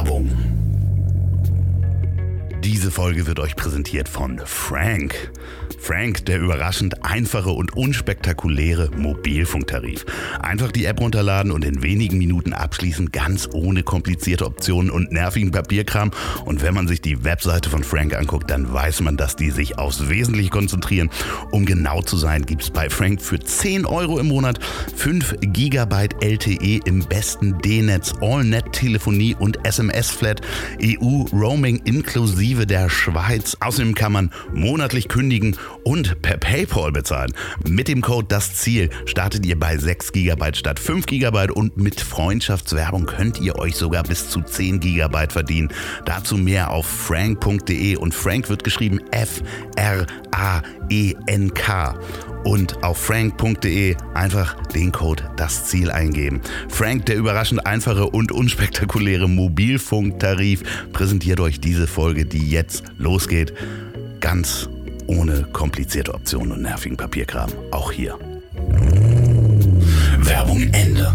Werbung. Diese Folge wird euch präsentiert von Frank. Frank, der überraschend einfache und unspektakuläre Mobilfunktarif. Einfach die App runterladen und in wenigen Minuten abschließen, ganz ohne komplizierte Optionen und nervigen Papierkram. Und wenn man sich die Webseite von Frank anguckt, dann weiß man, dass die sich aufs Wesentliche konzentrieren. Um genau zu sein, gibt es bei Frank für 10 Euro im Monat 5 GB LTE im besten D-Netz, All-Net-Telefonie und SMS-Flat, EU-Roaming inklusive der Schweiz. Außerdem kann man monatlich kündigen und per PayPal bezahlen. Mit dem Code das Ziel startet ihr bei 6 GB statt 5 GB und mit Freundschaftswerbung könnt ihr euch sogar bis zu 10 GB verdienen. Dazu mehr auf frank.de und Frank wird geschrieben F R A E N K und auf frank.de einfach den Code das Ziel eingeben. Frank, der überraschend einfache und unspektakuläre Mobilfunktarif, präsentiert euch diese Folge, die jetzt losgeht. Ganz ohne komplizierte Optionen und nervigen Papierkram. Auch hier. Werbung Ende.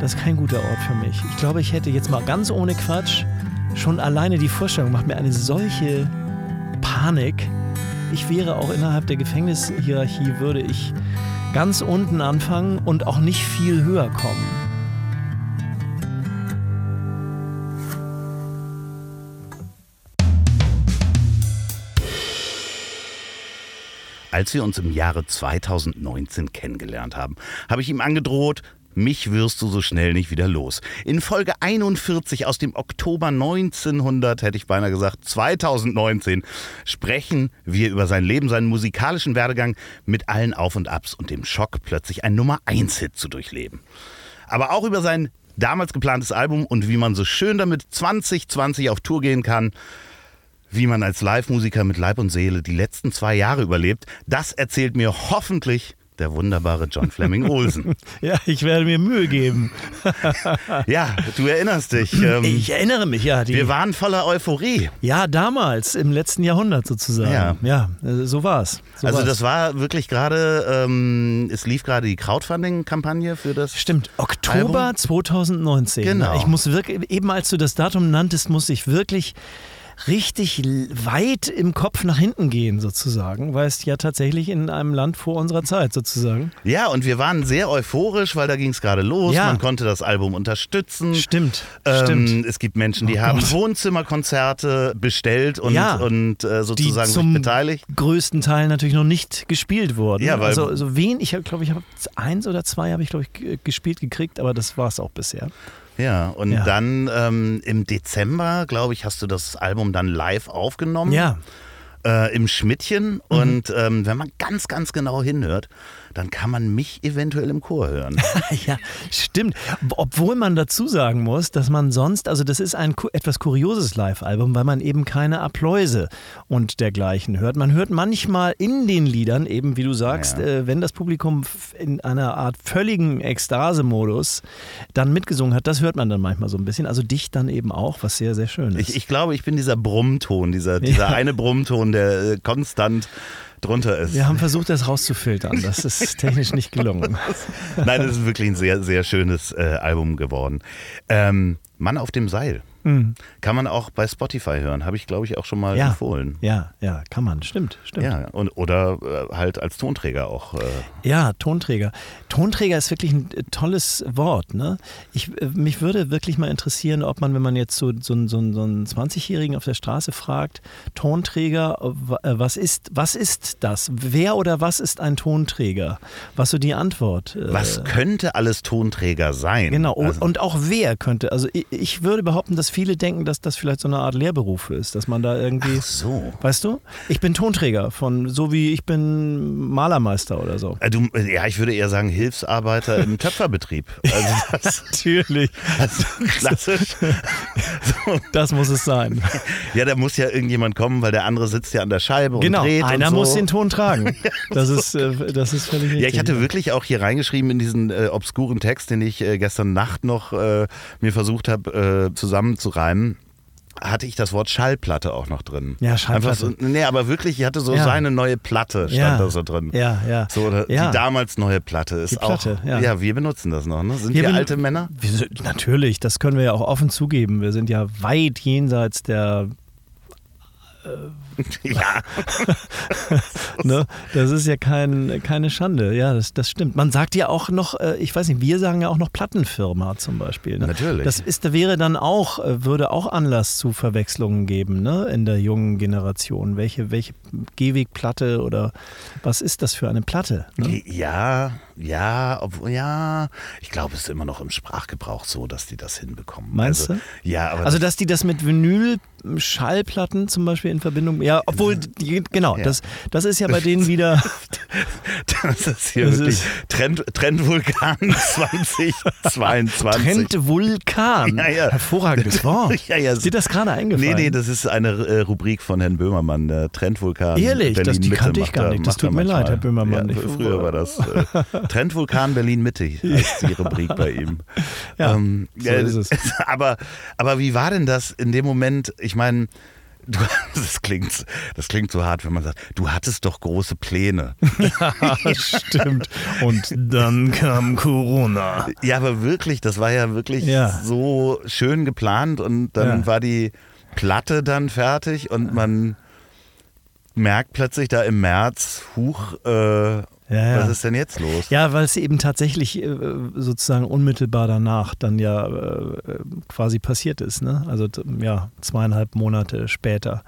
Das ist kein guter Ort für mich. Ich glaube, ich hätte jetzt mal ganz ohne Quatsch schon alleine die Vorstellung macht mir eine solche Panik. Ich wäre auch innerhalb der Gefängnishierarchie, würde ich ganz unten anfangen und auch nicht viel höher kommen. Als wir uns im Jahre 2019 kennengelernt haben, habe ich ihm angedroht, mich wirst du so schnell nicht wieder los. In Folge 41 aus dem Oktober 1900, hätte ich beinahe gesagt, 2019, sprechen wir über sein Leben, seinen musikalischen Werdegang mit allen Auf und Abs und dem Schock, plötzlich ein Nummer 1-Hit zu durchleben. Aber auch über sein damals geplantes Album und wie man so schön damit 2020 auf Tour gehen kann wie man als Live-Musiker mit Leib und Seele die letzten zwei Jahre überlebt, das erzählt mir hoffentlich der wunderbare John Fleming Olsen. ja, ich werde mir Mühe geben. ja, du erinnerst dich. Ähm, ich erinnere mich, ja. wir waren voller Euphorie. Ja, damals, im letzten Jahrhundert sozusagen. Ja, ja äh, so war es. So also war's. das war wirklich gerade, ähm, es lief gerade die Crowdfunding-Kampagne für das Stimmt, Oktober Album. 2019. Genau. Ich muss wirklich, eben als du das Datum nanntest, muss ich wirklich richtig weit im Kopf nach hinten gehen, sozusagen, weil es ja tatsächlich in einem Land vor unserer Zeit sozusagen. Ja, und wir waren sehr euphorisch, weil da ging es gerade los. Ja. Man konnte das Album unterstützen. Stimmt, Ähm, stimmt. Es gibt Menschen, die Oh haben Gott. Wohnzimmerkonzerte bestellt und, Ja. und äh, die sozusagen sich zum beteiligt. größten Teil natürlich noch nicht gespielt wurden. Ja, weil- also, also wen, ich glaube, ich habe eins oder zwei habe ich glaube ich gespielt gekriegt, aber das war es auch bisher. Ja, und Ja. dann ähm, im Dezember, glaube ich, hast du das Album dann live aufgenommen. Ja, Äh, Im Schmidtchen. Mhm. Und ähm, wenn man ganz, ganz genau hinhört, dann kann man mich eventuell im Chor hören. ja, stimmt. Obwohl man dazu sagen muss, dass man sonst, also das ist ein etwas kurioses Live-Album, weil man eben keine Appläuse und dergleichen hört. Man hört manchmal in den Liedern eben, wie du sagst, Ja. äh, wenn das Publikum in einer Art völligen Ekstase-Modus dann mitgesungen hat, das hört man dann manchmal so ein bisschen. Also dich dann eben auch, was sehr, sehr schön ist. Ich, ich glaube, ich bin dieser Brummton, dieser, dieser Ja. eine Brummton, der äh, konstant drunter ist. Wir haben versucht, das rauszufiltern. Das ist technisch nicht gelungen. Nein, das ist wirklich ein sehr, sehr schönes äh, Album geworden. Ähm, Mann auf dem Seil. Mhm. Kann man auch bei Spotify hören. Habe ich, glaube ich, auch schon mal Ja. empfohlen. Ja, ja, kann man. Stimmt, stimmt. Ja, und, oder äh, halt als Tonträger auch. Äh, Ja, Tonträger. Tonträger ist wirklich ein äh, tolles Wort. Ne? Ich, äh, mich würde wirklich mal interessieren, ob man, wenn man jetzt so, so, einen- so, so einen 20-Jährigen auf der Straße fragt, Tonträger, wa- was ist, was ist das? Wer oder was ist ein Tonträger? Was so die Antwort? äh, was könnte alles Tonträger sein? Genau, Also, und auch wer könnte. Also ich, ich würde behaupten, dass viele denken, dass das vielleicht so eine Art Lehrberuf ist, dass man da irgendwie. ach so. Weißt du? Ich bin Tonträger von, so wie ich bin Malermeister oder so. Äh, Du, ja, ich würde eher sagen Hilfsarbeiter im Töpferbetrieb. Also das, Natürlich. also klassisch. So. Das muss es sein. Ja, da muss ja irgendjemand kommen, weil der andere sitzt ja an der Scheibe Genau, und dreht einer und so. muss den Ton tragen. Das ist, äh, das ist völlig richtig. Ja, ich hatte wirklich auch hier reingeschrieben in diesen äh, obskuren Text, den ich äh, gestern Nacht noch äh, mir versucht habe äh, zusammenzureimen. hatte ich das Wort Schallplatte auch noch drin. Ja, Schallplatte. Einfach so, nee, aber wirklich, ich hatte so Ja. seine neue Platte, stand Ja. da so drin. Ja, ja. So, Ja. die damals neue Platte ist Die Platte, auch. ja. wir benutzen das noch, ne? Sind Wir wir, alte Männer? Wir sind, natürlich, das können wir ja auch offen zugeben. Wir sind ja weit jenseits der. ja. Ne? Das ist ja kein, keine Schande. Ja, das, das stimmt. Man sagt ja auch noch, äh, ich weiß nicht, wir sagen ja auch noch Plattenfirma zum Beispiel. Ne? Natürlich. Das ist, wäre dann auch, äh, würde auch Anlass zu Verwechslungen geben, ne? In der jungen Generation. Welche, welche Gehwegplatte oder was ist das für eine Platte? Ne? Ja, ja, obwohl, ja. Ich glaube, es ist immer noch im Sprachgebrauch so, dass die das hinbekommen. Meinst also, du? Ja, aber Also, dass die das mit Vinyl-Schallplatten zum Beispiel in Verbindung, ja, obwohl, die, genau, Ja. das, das ist ja bei denen wieder, das ist hier Das wirklich ist- Trend, Trendvulkan 2022. Trend Vulkan. Ja, ja. Hervorragendes Wort. Ja, ja. Ist dir das gerade eingefallen? Nee, nee, das ist eine äh, Rubrik von Herrn Böhmermann, der Trendvulkan. Ehrlich? Das- Berlin die Mitte kannte ich gar nicht. Das tut mir leid. Herr Böhmermann. Ja, früher war das äh, Trendvulkan Berlin Mitte, heißt die Rubrik bei ihm. Ja, Ähm, so ist es. Aber, aber wie war denn das in dem Moment? Ich meine, du, das, klingt, das klingt so hart, wenn man sagt, du hattest doch große Pläne. Stimmt. Und dann kam Corona. Ja, aber wirklich, das war ja wirklich Ja. so schön geplant und dann Ja. war die Platte dann fertig und man merkt plötzlich da im März, huch, äh, ja. was ist denn jetzt los? Ja, weil es eben tatsächlich äh, sozusagen unmittelbar danach dann ja äh, quasi passiert ist. Ne? Also ja, zweieinhalb Monate später.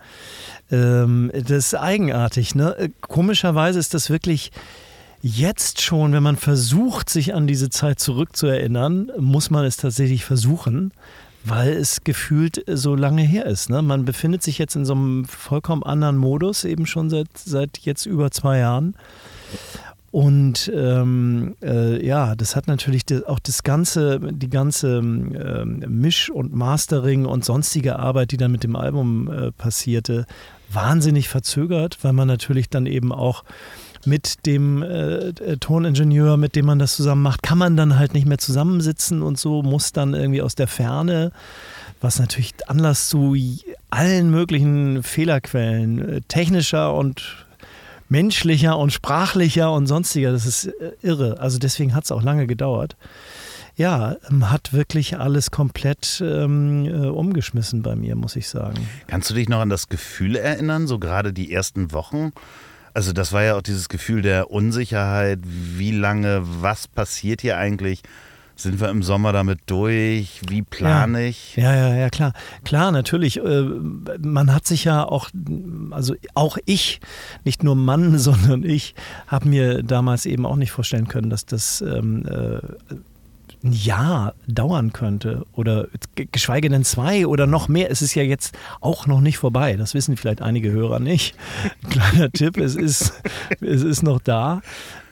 Ähm, das ist eigenartig. Ne? Äh, Komischerweise ist das wirklich jetzt schon, wenn man versucht, sich an diese Zeit zurückzuerinnern, muss man es tatsächlich versuchen. Weil es gefühlt so lange her ist. Ne? Man befindet sich jetzt in so einem vollkommen anderen Modus, eben schon seit, seit jetzt über zwei Jahren. Und ähm, äh, ja, das hat natürlich auch das ganze, die ganze ähm, Misch- und Mastering und sonstige Arbeit, die dann mit dem Album äh, passierte, wahnsinnig verzögert, weil man natürlich dann eben auch mit dem äh, Toningenieur, mit dem man das zusammen macht, kann man dann halt nicht mehr zusammensitzen und so, muss dann irgendwie aus der Ferne, was natürlich Anlass zu allen möglichen Fehlerquellen, äh, technischer und menschlicher und sprachlicher und sonstiger. Das ist äh, irre. Also deswegen hat es auch lange gedauert. Ja, ähm, hat wirklich alles komplett ähm, äh, umgeschmissen bei mir, muss ich sagen. Kannst du dich noch an das Gefühl erinnern, so gerade die ersten Wochen? Also das war ja auch dieses Gefühl der Unsicherheit, wie lange, was passiert hier eigentlich? Sind wir im Sommer damit durch? Wie plane ich? Ja, ja, ja, klar. Klar, natürlich. Äh, man hat sich ja auch, also auch ich, nicht nur Mann, sondern ich, habe mir damals eben auch nicht vorstellen können, dass das ähm, äh, ein Jahr dauern könnte oder geschweige denn zwei oder noch mehr. Es ist ja jetzt auch noch nicht vorbei. Das wissen vielleicht einige Hörer nicht. Kleiner Tipp, es ist, es ist noch da.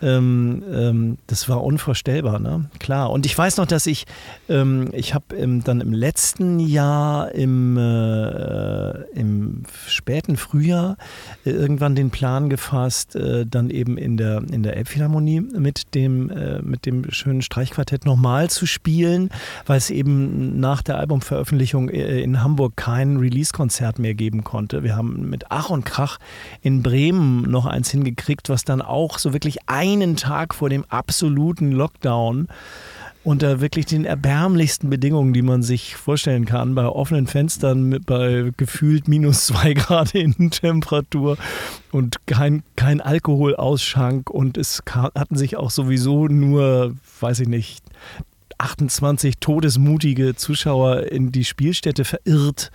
Ähm, ähm, das war unvorstellbar, ne? Klar. Und ich weiß noch, dass ich, ähm, ich habe ähm, dann im letzten Jahr, im, äh, im späten Frühjahr, äh, irgendwann den Plan gefasst, äh, dann eben in der, in der Elbphilharmonie mit dem, äh, mit dem schönen Streichquartett nochmal zu spielen, weil es eben nach der Albumveröffentlichung äh, in Hamburg kein Release-Konzert mehr geben konnte. Wir haben mit Ach und Krach in Bremen noch eins hingekriegt, was dann auch so wirklich einen Tag vor dem absoluten Lockdown unter wirklich den erbärmlichsten Bedingungen, die man sich vorstellen kann, bei offenen Fenstern mit, bei gefühlt minus zwei Grad Innentemperatur und kein, kein Alkoholausschank und es hatten sich auch sowieso nur, weiß ich nicht, 28 todesmutige Zuschauer in die Spielstätte verirrt.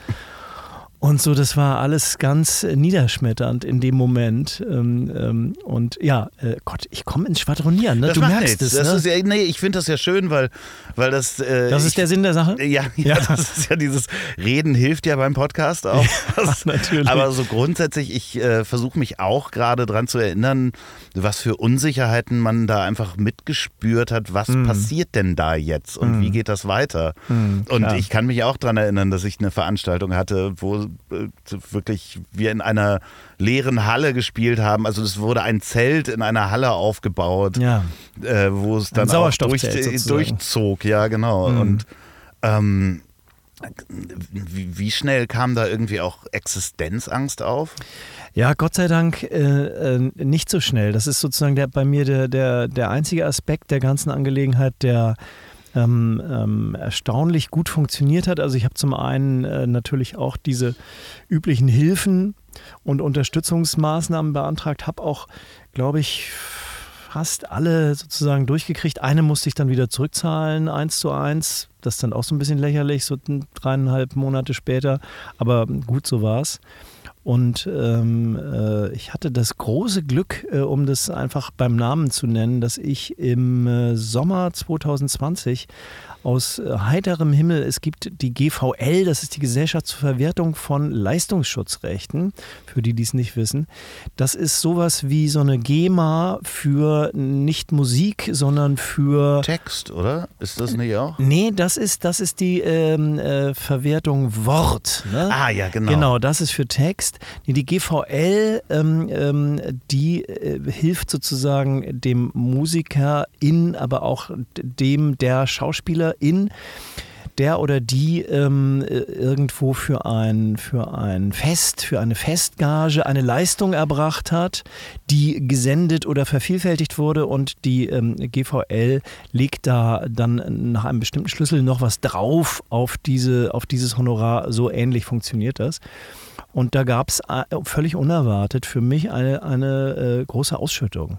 Und so, das war alles ganz äh, niederschmetternd in dem Moment. Ähm, ähm, und ja, äh, Gott, ich komme ins Schwadronieren. Ne? Das Du merkst nichts. es. Das ne? ist ja, nee, ich finde das ja schön, weil, weil das. Äh, das ich, ist der Sinn der Sache? Ja, ja, Ja. das ist ja dieses Reden hilft ja beim Podcast auch. Das, natürlich. Aber so grundsätzlich, ich äh, versuche mich auch gerade dran zu erinnern, was für Unsicherheiten man da einfach mitgespürt hat. Was Mhm. passiert denn da jetzt und wie geht das weiter? und klar. ich kann mich auch dran erinnern, dass ich eine Veranstaltung hatte, wo wirklich wir in einer leeren Halle gespielt haben. Also es wurde ein Zelt in einer Halle aufgebaut Ja. äh, wo es dann auch durch, sozusagen. durchzog, ja genau. Mhm. Und ähm, Wie, wie schnell kam da irgendwie auch Existenzangst auf? Ja, Gott sei Dank äh, äh, nicht so schnell. Das ist sozusagen der, bei mir der, der, der einzige Aspekt der ganzen Angelegenheit, der ähm, ähm, erstaunlich gut funktioniert hat. Also ich habe zum einen äh, natürlich auch diese üblichen Hilfen und Unterstützungsmaßnahmen beantragt, habe auch, glaube ich, fast alle sozusagen durchgekriegt. Eine musste ich dann wieder zurückzahlen, eins zu eins. Das ist dann auch so ein bisschen lächerlich, so dreieinhalb Monate später. Aber gut, so war es. Und ähm, äh, ich hatte das große Glück, äh, um das einfach beim Namen zu nennen, dass ich im äh, Sommer 2020 aus äh, heiterem Himmel. Es gibt die GVL, das ist die Gesellschaft zur Verwertung von Leistungsschutzrechten, für die, die es nicht wissen. Das ist sowas wie so eine GEMA für nicht Musik, sondern für Text, oder? Ist das nicht auch? Nee, das ist, das ist die ähm, äh, Verwertung Wort. Ne? Ah, ja, genau. Genau, das ist für Text. Nee, die GVL, ähm, ähm, die äh, hilft sozusagen dem Musiker in, aber auch dem der Schauspieler in der oder die ähm, irgendwo für ein, für ein Fest, für eine Festgage eine Leistung erbracht hat, die gesendet oder vervielfältigt wurde und die ähm, GVL legt da dann nach einem bestimmten Schlüssel noch was drauf auf, diese, auf dieses Honorar. So ähnlich funktioniert das. Und da gab es äh, völlig unerwartet für mich eine, eine äh, große Ausschüttung,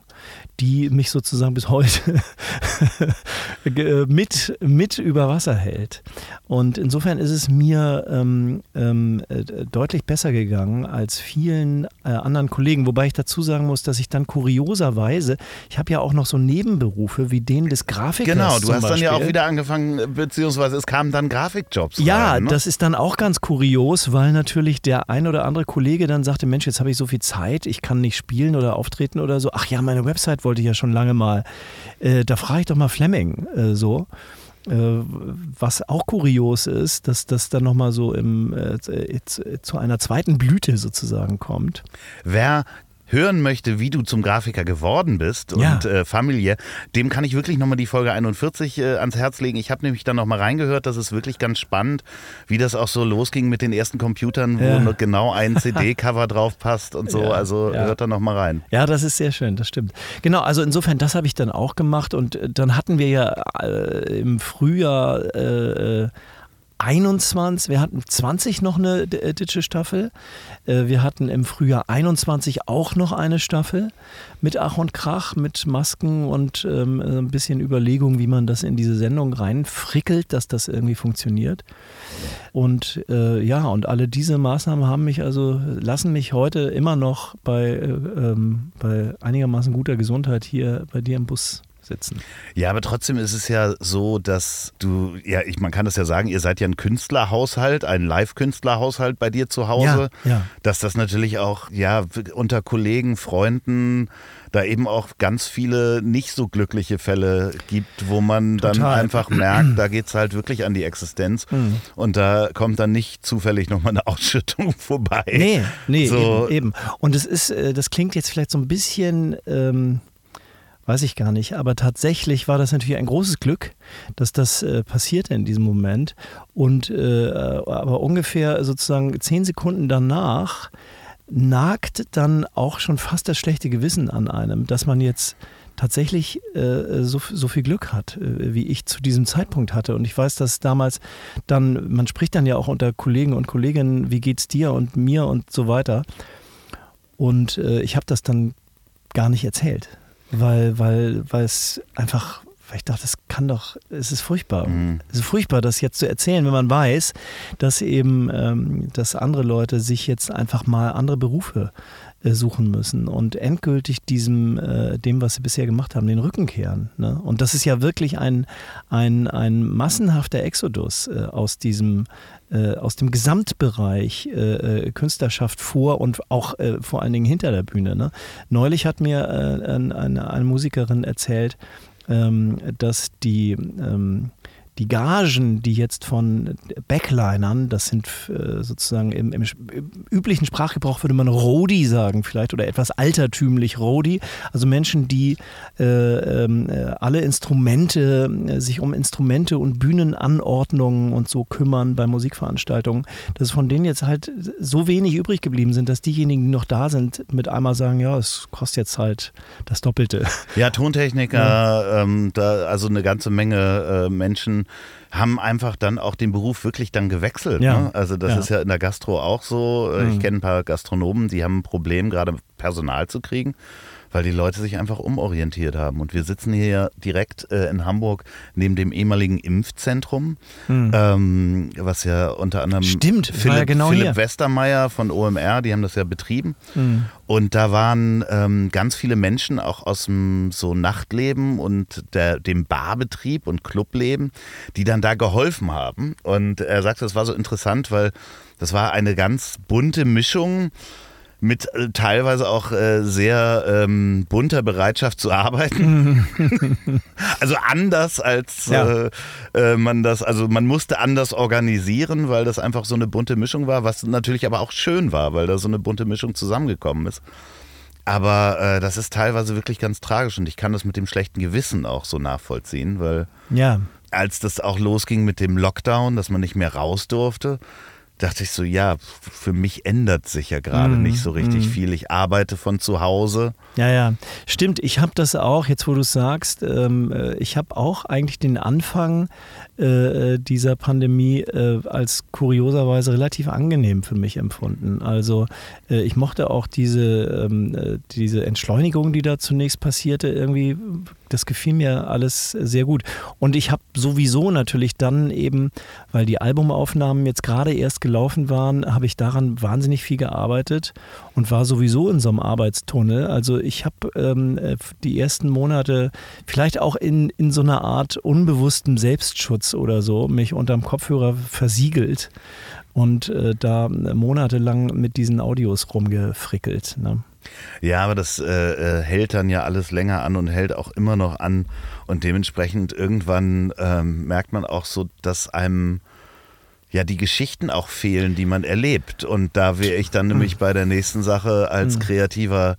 die mich sozusagen bis heute äh, mit, mit über Wasser hält. Und insofern ist es mir ähm, ähm, äh, deutlich besser gegangen als vielen äh, anderen Kollegen. Wobei ich dazu sagen muss, dass ich dann kurioserweise, ich habe ja auch noch so Nebenberufe wie den des Grafikers. Genau, du hast Beispiel. dann ja auch wieder angefangen, beziehungsweise es kamen dann Grafikjobs. Ja, rein, ne? das ist dann auch ganz kurios, weil natürlich der ein oder andere Kollege dann sagte, Mensch, jetzt habe ich so viel Zeit, ich kann nicht spielen oder auftreten oder so. Ach ja, meine Website wollte ich ja schon lange mal. Äh, da frage ich doch mal Fleming äh, so. Äh, was auch kurios ist, dass das dann nochmal so im, äh, zu einer zweiten Blüte sozusagen kommt. Wer hören möchte, wie du zum Grafiker geworden bist und Ja. äh, Familie, dem kann ich wirklich nochmal die Folge 41 äh, ans Herz legen. Ich habe nämlich dann nochmal reingehört, das ist wirklich ganz spannend, wie das auch so losging mit den ersten Computern, wo Ja. nur genau ein CD-Cover drauf passt und so. Ja, also hört da nochmal rein. Ja, das ist sehr schön, das stimmt. Genau, also insofern, das habe ich dann auch gemacht und äh, dann hatten wir ja äh, im Frühjahr äh, 21, wir hatten 20 noch eine äh, Ditsche-Staffel. Äh, wir hatten im Frühjahr 21 auch noch eine Staffel mit Ach und Krach, mit Masken und ähm, äh, ein bisschen Überlegung, wie man das in diese Sendung reinfrickelt, dass das irgendwie funktioniert. Und ja, und alle diese Maßnahmen haben mich also, lassen mich heute immer noch bei, äh, ähm, bei einigermaßen guter Gesundheit hier bei dir im Bus sitzen. Ja, aber trotzdem ist es ja so, dass du, ja, ich, man kann das ja sagen, ihr seid ja ein Künstlerhaushalt, ein Live-Künstlerhaushalt bei dir zu Hause. Ja, ja. Dass das natürlich auch, ja, unter Kollegen, Freunden, da eben auch ganz viele nicht so glückliche Fälle gibt, wo man dann Total. einfach merkt, da geht es halt wirklich an die Existenz. Mhm. Und da kommt dann nicht zufällig nochmal eine Ausschüttung vorbei. Nee, nee, So. eben, eben. Und es ist, äh, das klingt jetzt vielleicht so ein bisschen, ähm, weiß ich gar nicht, aber tatsächlich war das natürlich ein großes Glück, dass das äh, passierte in diesem Moment. Und äh, aber ungefähr sozusagen zehn Sekunden danach nagt dann auch schon fast das schlechte Gewissen an einem, dass man jetzt tatsächlich äh, so, so viel Glück hat, äh, wie ich zu diesem Zeitpunkt hatte. Und ich weiß, dass damals dann, man spricht dann ja auch unter Kollegen und Kolleginnen, wie geht's dir und mir und so weiter. Und äh, ich habe das dann gar nicht erzählt, weil, weil, weil es einfach, weil ich dachte, das kann doch, es ist furchtbar. Mhm. Es ist furchtbar, das jetzt zu erzählen, wenn man weiß, dass eben, ähm, dass andere Leute sich jetzt einfach mal andere Berufe äh, suchen müssen und endgültig diesem, äh, dem, was sie bisher gemacht haben, den Rücken kehren. Ne? Und das ist ja wirklich ein, ein, ein massenhafter Exodus äh, aus diesem äh, aus dem Gesamtbereich äh, äh, Künstlerschaft vor und auch äh, vor allen Dingen hinter der Bühne. Ne? Neulich hat mir äh, ein- eine, eine Musikerin erzählt, ähm, dass die, ähm, die Gagen, die jetzt von Backlinern, das sind äh, sozusagen im, im, üblichen Sprachgebrauch würde man Rodi sagen vielleicht oder etwas altertümlich Rodi, also Menschen, die äh, ähm, äh, alle Instrumente, äh, sich um Instrumente und Bühnenanordnungen und so kümmern bei Musikveranstaltungen, dass von denen jetzt halt so wenig übrig geblieben sind, dass diejenigen, die noch da sind, mit einmal sagen, ja, es kostet jetzt halt das Doppelte. Ja, Tontechniker, ja. Ähm, da, also eine ganze Menge äh, Menschen haben einfach dann auch den Beruf wirklich dann gewechselt. Ja. Ne? Also das ja. ist ja in der Gastro auch so. Äh, ich mhm. kenne ein paar Gastronomen, die haben ein Problem, gerade Personal zu kriegen weil die Leute sich einfach umorientiert haben. Und wir sitzen hier direkt äh, in Hamburg neben dem ehemaligen Impfzentrum, hm. ähm, was ja unter anderem Stimmt, Philipp, ja genau Philipp Westermeier von OMR, die haben das ja betrieben. Hm. Und da waren ähm, ganz viele Menschen auch aus dem so Nachtleben und der, dem Barbetrieb und Clubleben, die dann da geholfen haben. Und er sagte, das war so interessant, weil das war eine ganz bunte Mischung mit äh, teilweise auch äh, sehr ähm, bunter Bereitschaft zu arbeiten. also anders als ja. äh, äh, man das, also man musste anders organisieren, weil das einfach so eine bunte Mischung war, was natürlich aber auch schön war, weil da so eine bunte Mischung zusammengekommen ist. Aber äh, das ist teilweise wirklich ganz tragisch und ich kann das mit dem schlechten Gewissen auch so nachvollziehen, weil ja. als das auch losging mit dem Lockdown, dass man nicht mehr raus durfte, dachte ich so, ja, für mich ändert sich ja gerade mm, nicht so richtig mm. viel. Ich arbeite von zu Hause. Ja, ja, stimmt. Ich habe das auch, jetzt wo du es sagst, ähm, äh, ich habe auch eigentlich den Anfang äh, dieser Pandemie äh, als kurioserweise relativ angenehm für mich empfunden. Also äh, ich mochte auch diese, ähm, äh, diese Entschleunigung, die da zunächst passierte, irgendwie das gefiel mir alles sehr gut. Und ich habe sowieso natürlich dann eben, weil die Albumaufnahmen jetzt gerade erst gelaufen waren, habe ich daran wahnsinnig viel gearbeitet und war sowieso in so einem Arbeitstunnel. Also ich habe ähm, die ersten Monate vielleicht auch in, in so einer Art unbewusstem Selbstschutz oder so mich unterm Kopfhörer versiegelt und äh, da monatelang mit diesen Audios rumgefrickelt. Ne? Ja, aber das äh, äh, hält dann ja alles länger an und hält auch immer noch an. Und dementsprechend irgendwann ähm, merkt man auch so, dass einem ja die Geschichten auch fehlen, die man erlebt. Und da wäre ich dann nämlich bei der nächsten Sache als hm. kreativer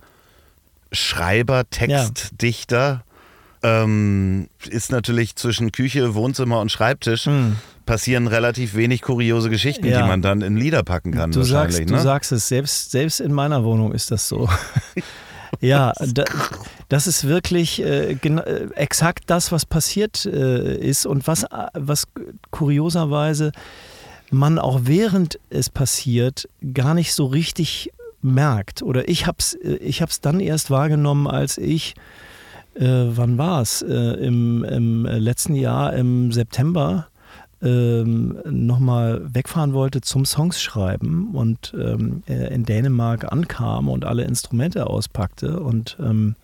Schreiber, Textdichter. Ja. Ähm, ist natürlich zwischen Küche, Wohnzimmer und Schreibtisch mhm passieren relativ wenig kuriose Geschichten, ja. die man dann in Lieder packen kann. Du sagst, ne? du sagst es, selbst, selbst in meiner Wohnung ist das so. ja, da, das ist wirklich äh, äh, exakt das, was passiert äh, ist und was, was kurioserweise man auch während es passiert gar nicht so richtig merkt. Oder ich habe es äh, ich hab's dann erst wahrgenommen, als ich äh, wann war es? Äh, im, Im letzten Jahr, im September, ähm, nochmal wegfahren wollte zum Songs schreiben und ähm, in Dänemark ankam und alle Instrumente auspackte und ähm,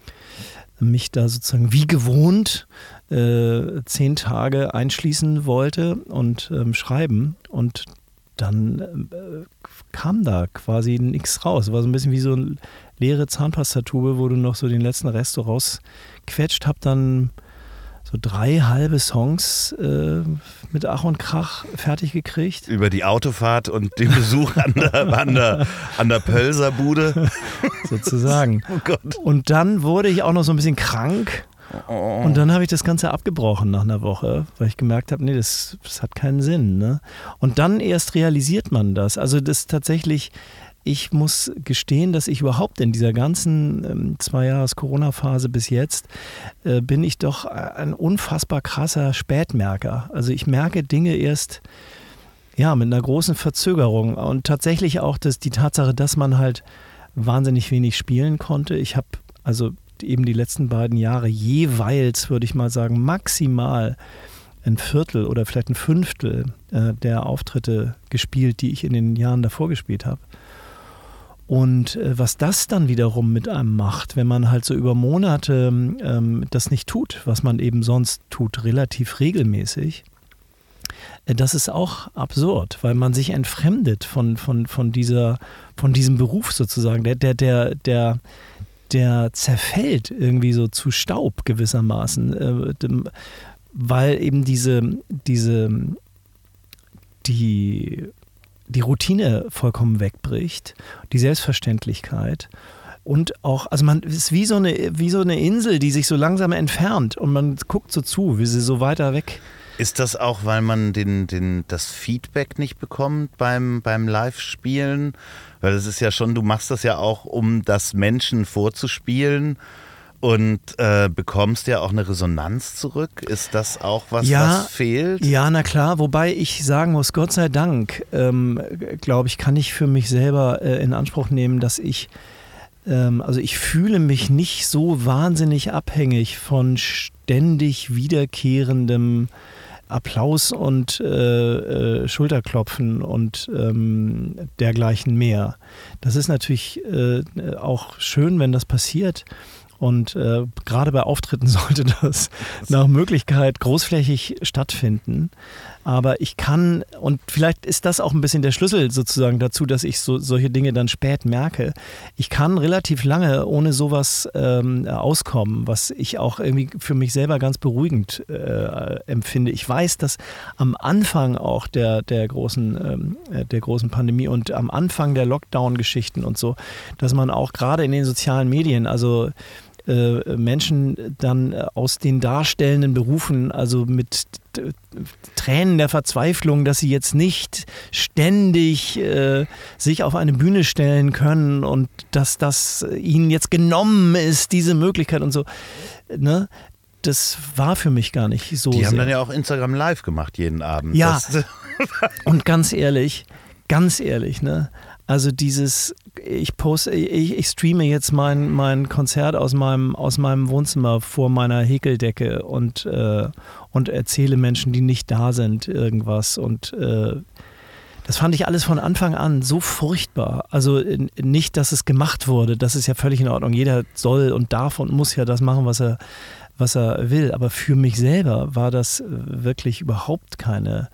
mich da sozusagen wie gewohnt äh, zehn Tage einschließen wollte und ähm, schreiben und dann äh, kam da quasi nichts raus. War so ein bisschen wie so eine leere Zahnpastatube, wo du noch so den letzten Rest so rausquetscht, hab dann so drei halbe Songs äh, mit Ach und Krach fertig gekriegt. Über die Autofahrt und den Besuch an der, an der, an der Pölserbude. Sozusagen. Oh Gott. Und dann wurde ich auch noch so ein bisschen krank. Oh. Und dann habe ich das Ganze abgebrochen nach einer Woche, weil ich gemerkt habe, nee, das, das hat keinen Sinn. Ne? Und dann erst realisiert man das. Also das tatsächlich ich muss gestehen, dass ich überhaupt in dieser ganzen ähm, zwei Jahres Corona-Phase bis jetzt äh, bin ich doch ein unfassbar krasser Spätmerker. Also ich merke Dinge erst ja mit einer großen Verzögerung und tatsächlich auch dass die Tatsache, dass man halt wahnsinnig wenig spielen konnte. Ich habe also eben die letzten beiden Jahre jeweils, würde ich mal sagen, maximal ein Viertel oder vielleicht ein Fünftel äh, der Auftritte gespielt, die ich in den Jahren davor gespielt habe. Und äh, was das dann wiederum mit einem macht, wenn man halt so über Monate ähm, das nicht tut, was man eben sonst tut, relativ regelmäßig, äh, das ist auch absurd, weil man sich entfremdet von, von, von, dieser, von diesem Beruf sozusagen. Der, der, der, der, der zerfällt irgendwie so zu Staub gewissermaßen. Äh, weil eben diese, diese, die, die Routine vollkommen wegbricht, die Selbstverständlichkeit. Und auch, also man ist wie so, eine, wie so eine Insel, die sich so langsam entfernt und man guckt so zu, wie sie so weiter weg. Ist das auch, weil man den, den, das Feedback nicht bekommt beim, beim Live-Spielen? Weil es ist ja schon, du machst das ja auch, um das Menschen vorzuspielen und äh, bekommst ja auch eine Resonanz zurück. Ist das auch was, Ja, was fehlt? Ja, na klar, wobei ich sagen muss, Gott sei Dank, ähm, glaube ich, kann ich für mich selber äh, in Anspruch nehmen, dass ich, ähm, also ich fühle mich nicht so wahnsinnig abhängig von ständig wiederkehrendem Applaus und äh, äh, Schulterklopfen und ähm, dergleichen mehr. Das ist natürlich äh, auch schön, wenn das passiert. Und äh, gerade bei Auftritten sollte das nach Möglichkeit großflächig stattfinden. Aber ich kann, und vielleicht ist das auch ein bisschen der Schlüssel sozusagen dazu, dass ich so, solche Dinge dann spät merke. Ich kann relativ lange ohne sowas ähm, auskommen, was ich auch irgendwie für mich selber ganz beruhigend äh, empfinde. Ich weiß, dass am Anfang auch der, der, großen, ähm, äh, der großen Pandemie und am Anfang der Lockdown-Geschichten und so, dass man auch gerade in den sozialen Medien, also Menschen dann äh, aus den darstellenden Berufen, also mit Tränen der Verzweiflung, dass sie jetzt nicht ständig äh, sich auf eine Bühne stellen können und dass das ihnen jetzt genommen ist, diese Möglichkeit und so. Ne? Das war für mich gar nicht so. Die sehr. haben dann ja auch Instagram Live gemacht jeden Abend. Ja. Und ganz ehrlich, ganz ehrlich, ne? Also dieses, ich poste, ich, ich streame jetzt mein, mein Konzert aus meinem, aus meinem Wohnzimmer vor meiner Häkeldecke und, äh, und erzähle Menschen, die nicht da sind, irgendwas. Und äh, das fand ich alles von Anfang an so furchtbar. Also nicht, dass es gemacht wurde, das ist ja völlig in Ordnung. Jeder soll und darf und muss ja das machen, was er, was er will. Aber für mich selber war das äh, wirklich überhaupt keine,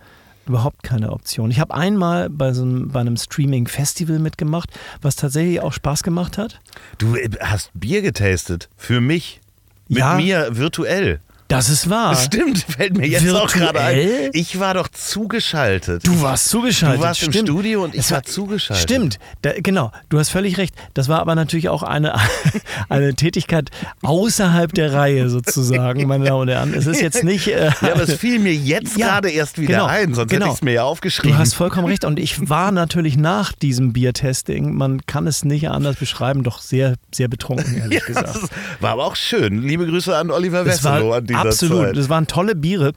überhaupt keine Option. Ich habe einmal bei so einem, bei einem Streaming-Festival mitgemacht, was tatsächlich auch Spaß gemacht hat. du äh, hast Bier getastet. Für mich. Mit Ja. mir virtuell. Das ist wahr. Stimmt, fällt mir jetzt auch gerade ein. Virtuell? Ich war doch zugeschaltet. Du warst zugeschaltet. Du warst im stimmt. Studio und ich Es war zugeschaltet. Stimmt, da, genau. Du hast völlig recht. Das war aber natürlich auch eine, eine Tätigkeit außerhalb der Reihe sozusagen, meine Damen und Herren. Es ist jetzt nicht. Äh, Ja, aber es fiel mir jetzt Ja, gerade erst wieder genau, ein, sonst genau. hätte ich es mir ja aufgeschrieben. Du hast vollkommen recht. Und ich war natürlich nach diesem Biertesting, man kann es nicht anders beschreiben, doch sehr, sehr betrunken, ehrlich gesagt. Das ist- war aber auch schön. Liebe Grüße an Oliver Das Wesselow an dieser absolut, Zeit. das waren tolle Biere.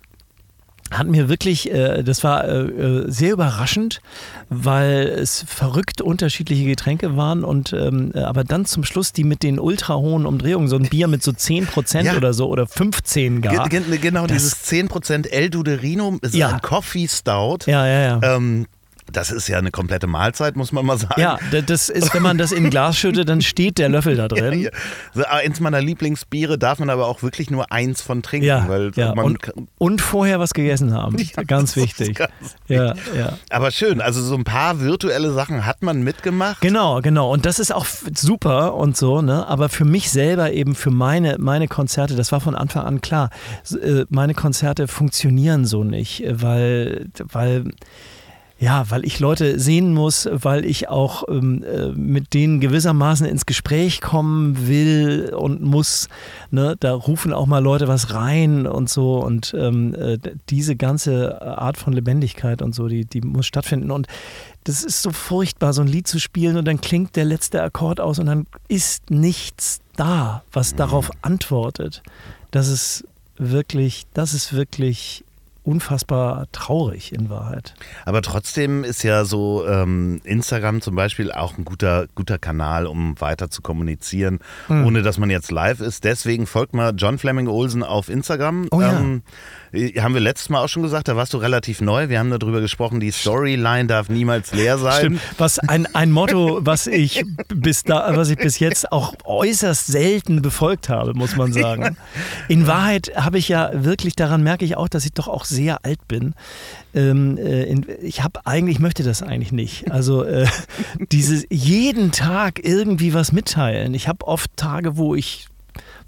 Hat mir wirklich, äh, das war äh, äh, sehr überraschend, weil es verrückt unterschiedliche Getränke waren und ähm, äh, aber dann zum Schluss die mit den ultra hohen Umdrehungen, so ein Bier mit so 10% Ja. oder so oder 15 gar. Ge- Genau, Das- dieses 10% El Duderino ist Ja. ein Coffee Stout. Ja, ja, ja. Ähm, das ist ja eine komplette Mahlzeit, muss man mal sagen. Ja, das ist, wenn man das in ein Glas schüttet, dann steht der Löffel da drin. Ja. Aber Eins meiner Lieblingsbiere darf man aber auch wirklich nur eins von trinken, Ja, weil ja. man Und, und vorher was gegessen haben. Ja, ganz wichtig. ganz ja, ja. aber schön, also so ein paar virtuelle Sachen hat man mitgemacht. Genau, genau. Und das ist auch super und so, ne? Aber für mich selber eben, für meine, meine Konzerte, das war von Anfang an klar. Äh, Meine Konzerte funktionieren so nicht, äh, weil, weil, ja, weil ich Leute sehen muss, weil ich auch ähm, äh, mit denen gewissermaßen ins Gespräch kommen will und muss. Ne? Da rufen auch mal Leute was rein und so. Und ähm, äh, diese ganze Art von Lebendigkeit und so, die, die muss stattfinden. Und das ist so furchtbar, so ein Lied zu spielen und dann klingt der letzte Akkord aus und dann ist nichts da, was darauf antwortet. Das ist wirklich, das ist wirklich unfassbar traurig in Wahrheit. Aber trotzdem ist ja so ähm, Instagram zum Beispiel auch ein guter, guter Kanal, um weiter zu kommunizieren, Hm. ohne dass man jetzt live ist. Deswegen folgt mal John Fleming Olsen auf Instagram. Oh ja. ähm, äh, haben wir letztes Mal auch schon gesagt, da warst du relativ neu. Wir haben darüber gesprochen, die Storyline darf niemals leer sein. Stimmt. Was ein, ein Motto, was ich bis da, was ich bis jetzt auch äußerst selten befolgt habe, muss man sagen. In Wahrheit habe ich ja wirklich, daran merke ich auch, dass ich doch auch sehr alt bin. Ähm, äh, in, ich habe eigentlich, ich möchte das eigentlich nicht. Also äh, dieses jeden Tag irgendwie was mitteilen. Ich habe oft Tage, wo ich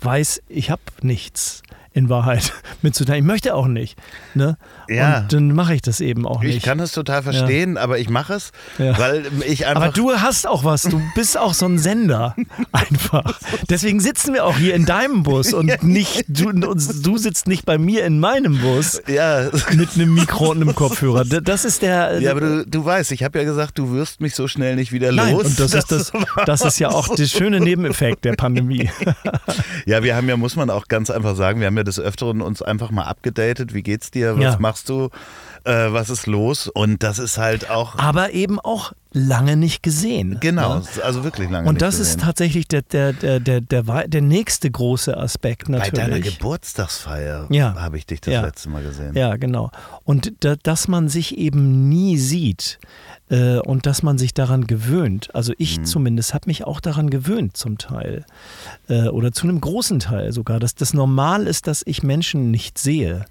weiß, ich habe nichts. In Wahrheit mitzuteilen. Ich möchte auch nicht. Ne? Ja. Und dann mache ich das eben auch nicht. Ich kann es total verstehen, aber ich mache es, Ja. weil ich einfach. Aber du hast auch was, du bist auch so ein Sender. Einfach. Deswegen sitzen wir auch hier in deinem Bus und nicht, du, und du sitzt nicht bei mir in meinem Bus ja, mit einem Mikro und einem Kopfhörer. Das ist der. ja, aber du, du weißt, ich habe ja gesagt, du wirst mich so schnell nicht wieder Nein, los. und das, ist das, das ist ja auch der schöne Nebeneffekt der Pandemie. Ja, wir haben ja, muss man auch ganz einfach sagen, wir haben ja des Öfteren uns einfach mal abgedatet. Wie geht's dir? Was Ja. machst du? Äh, was ist los? Und das ist halt auch. Aber eben auch lange nicht gesehen. Genau, Ne? also wirklich lange Und nicht das ist gesehen. tatsächlich der, der, der, der, der, der nächste große Aspekt Bei natürlich. deiner Geburtstagsfeier Ja. habe ich dich das Ja. letzte Mal gesehen. Ja, genau. Und da, dass man sich eben nie sieht äh, und dass man sich daran gewöhnt. Also ich Mhm. zumindest habe mich auch daran gewöhnt zum Teil äh, oder zu einem großen Teil sogar, dass das normal ist, dass ich Menschen nicht sehe,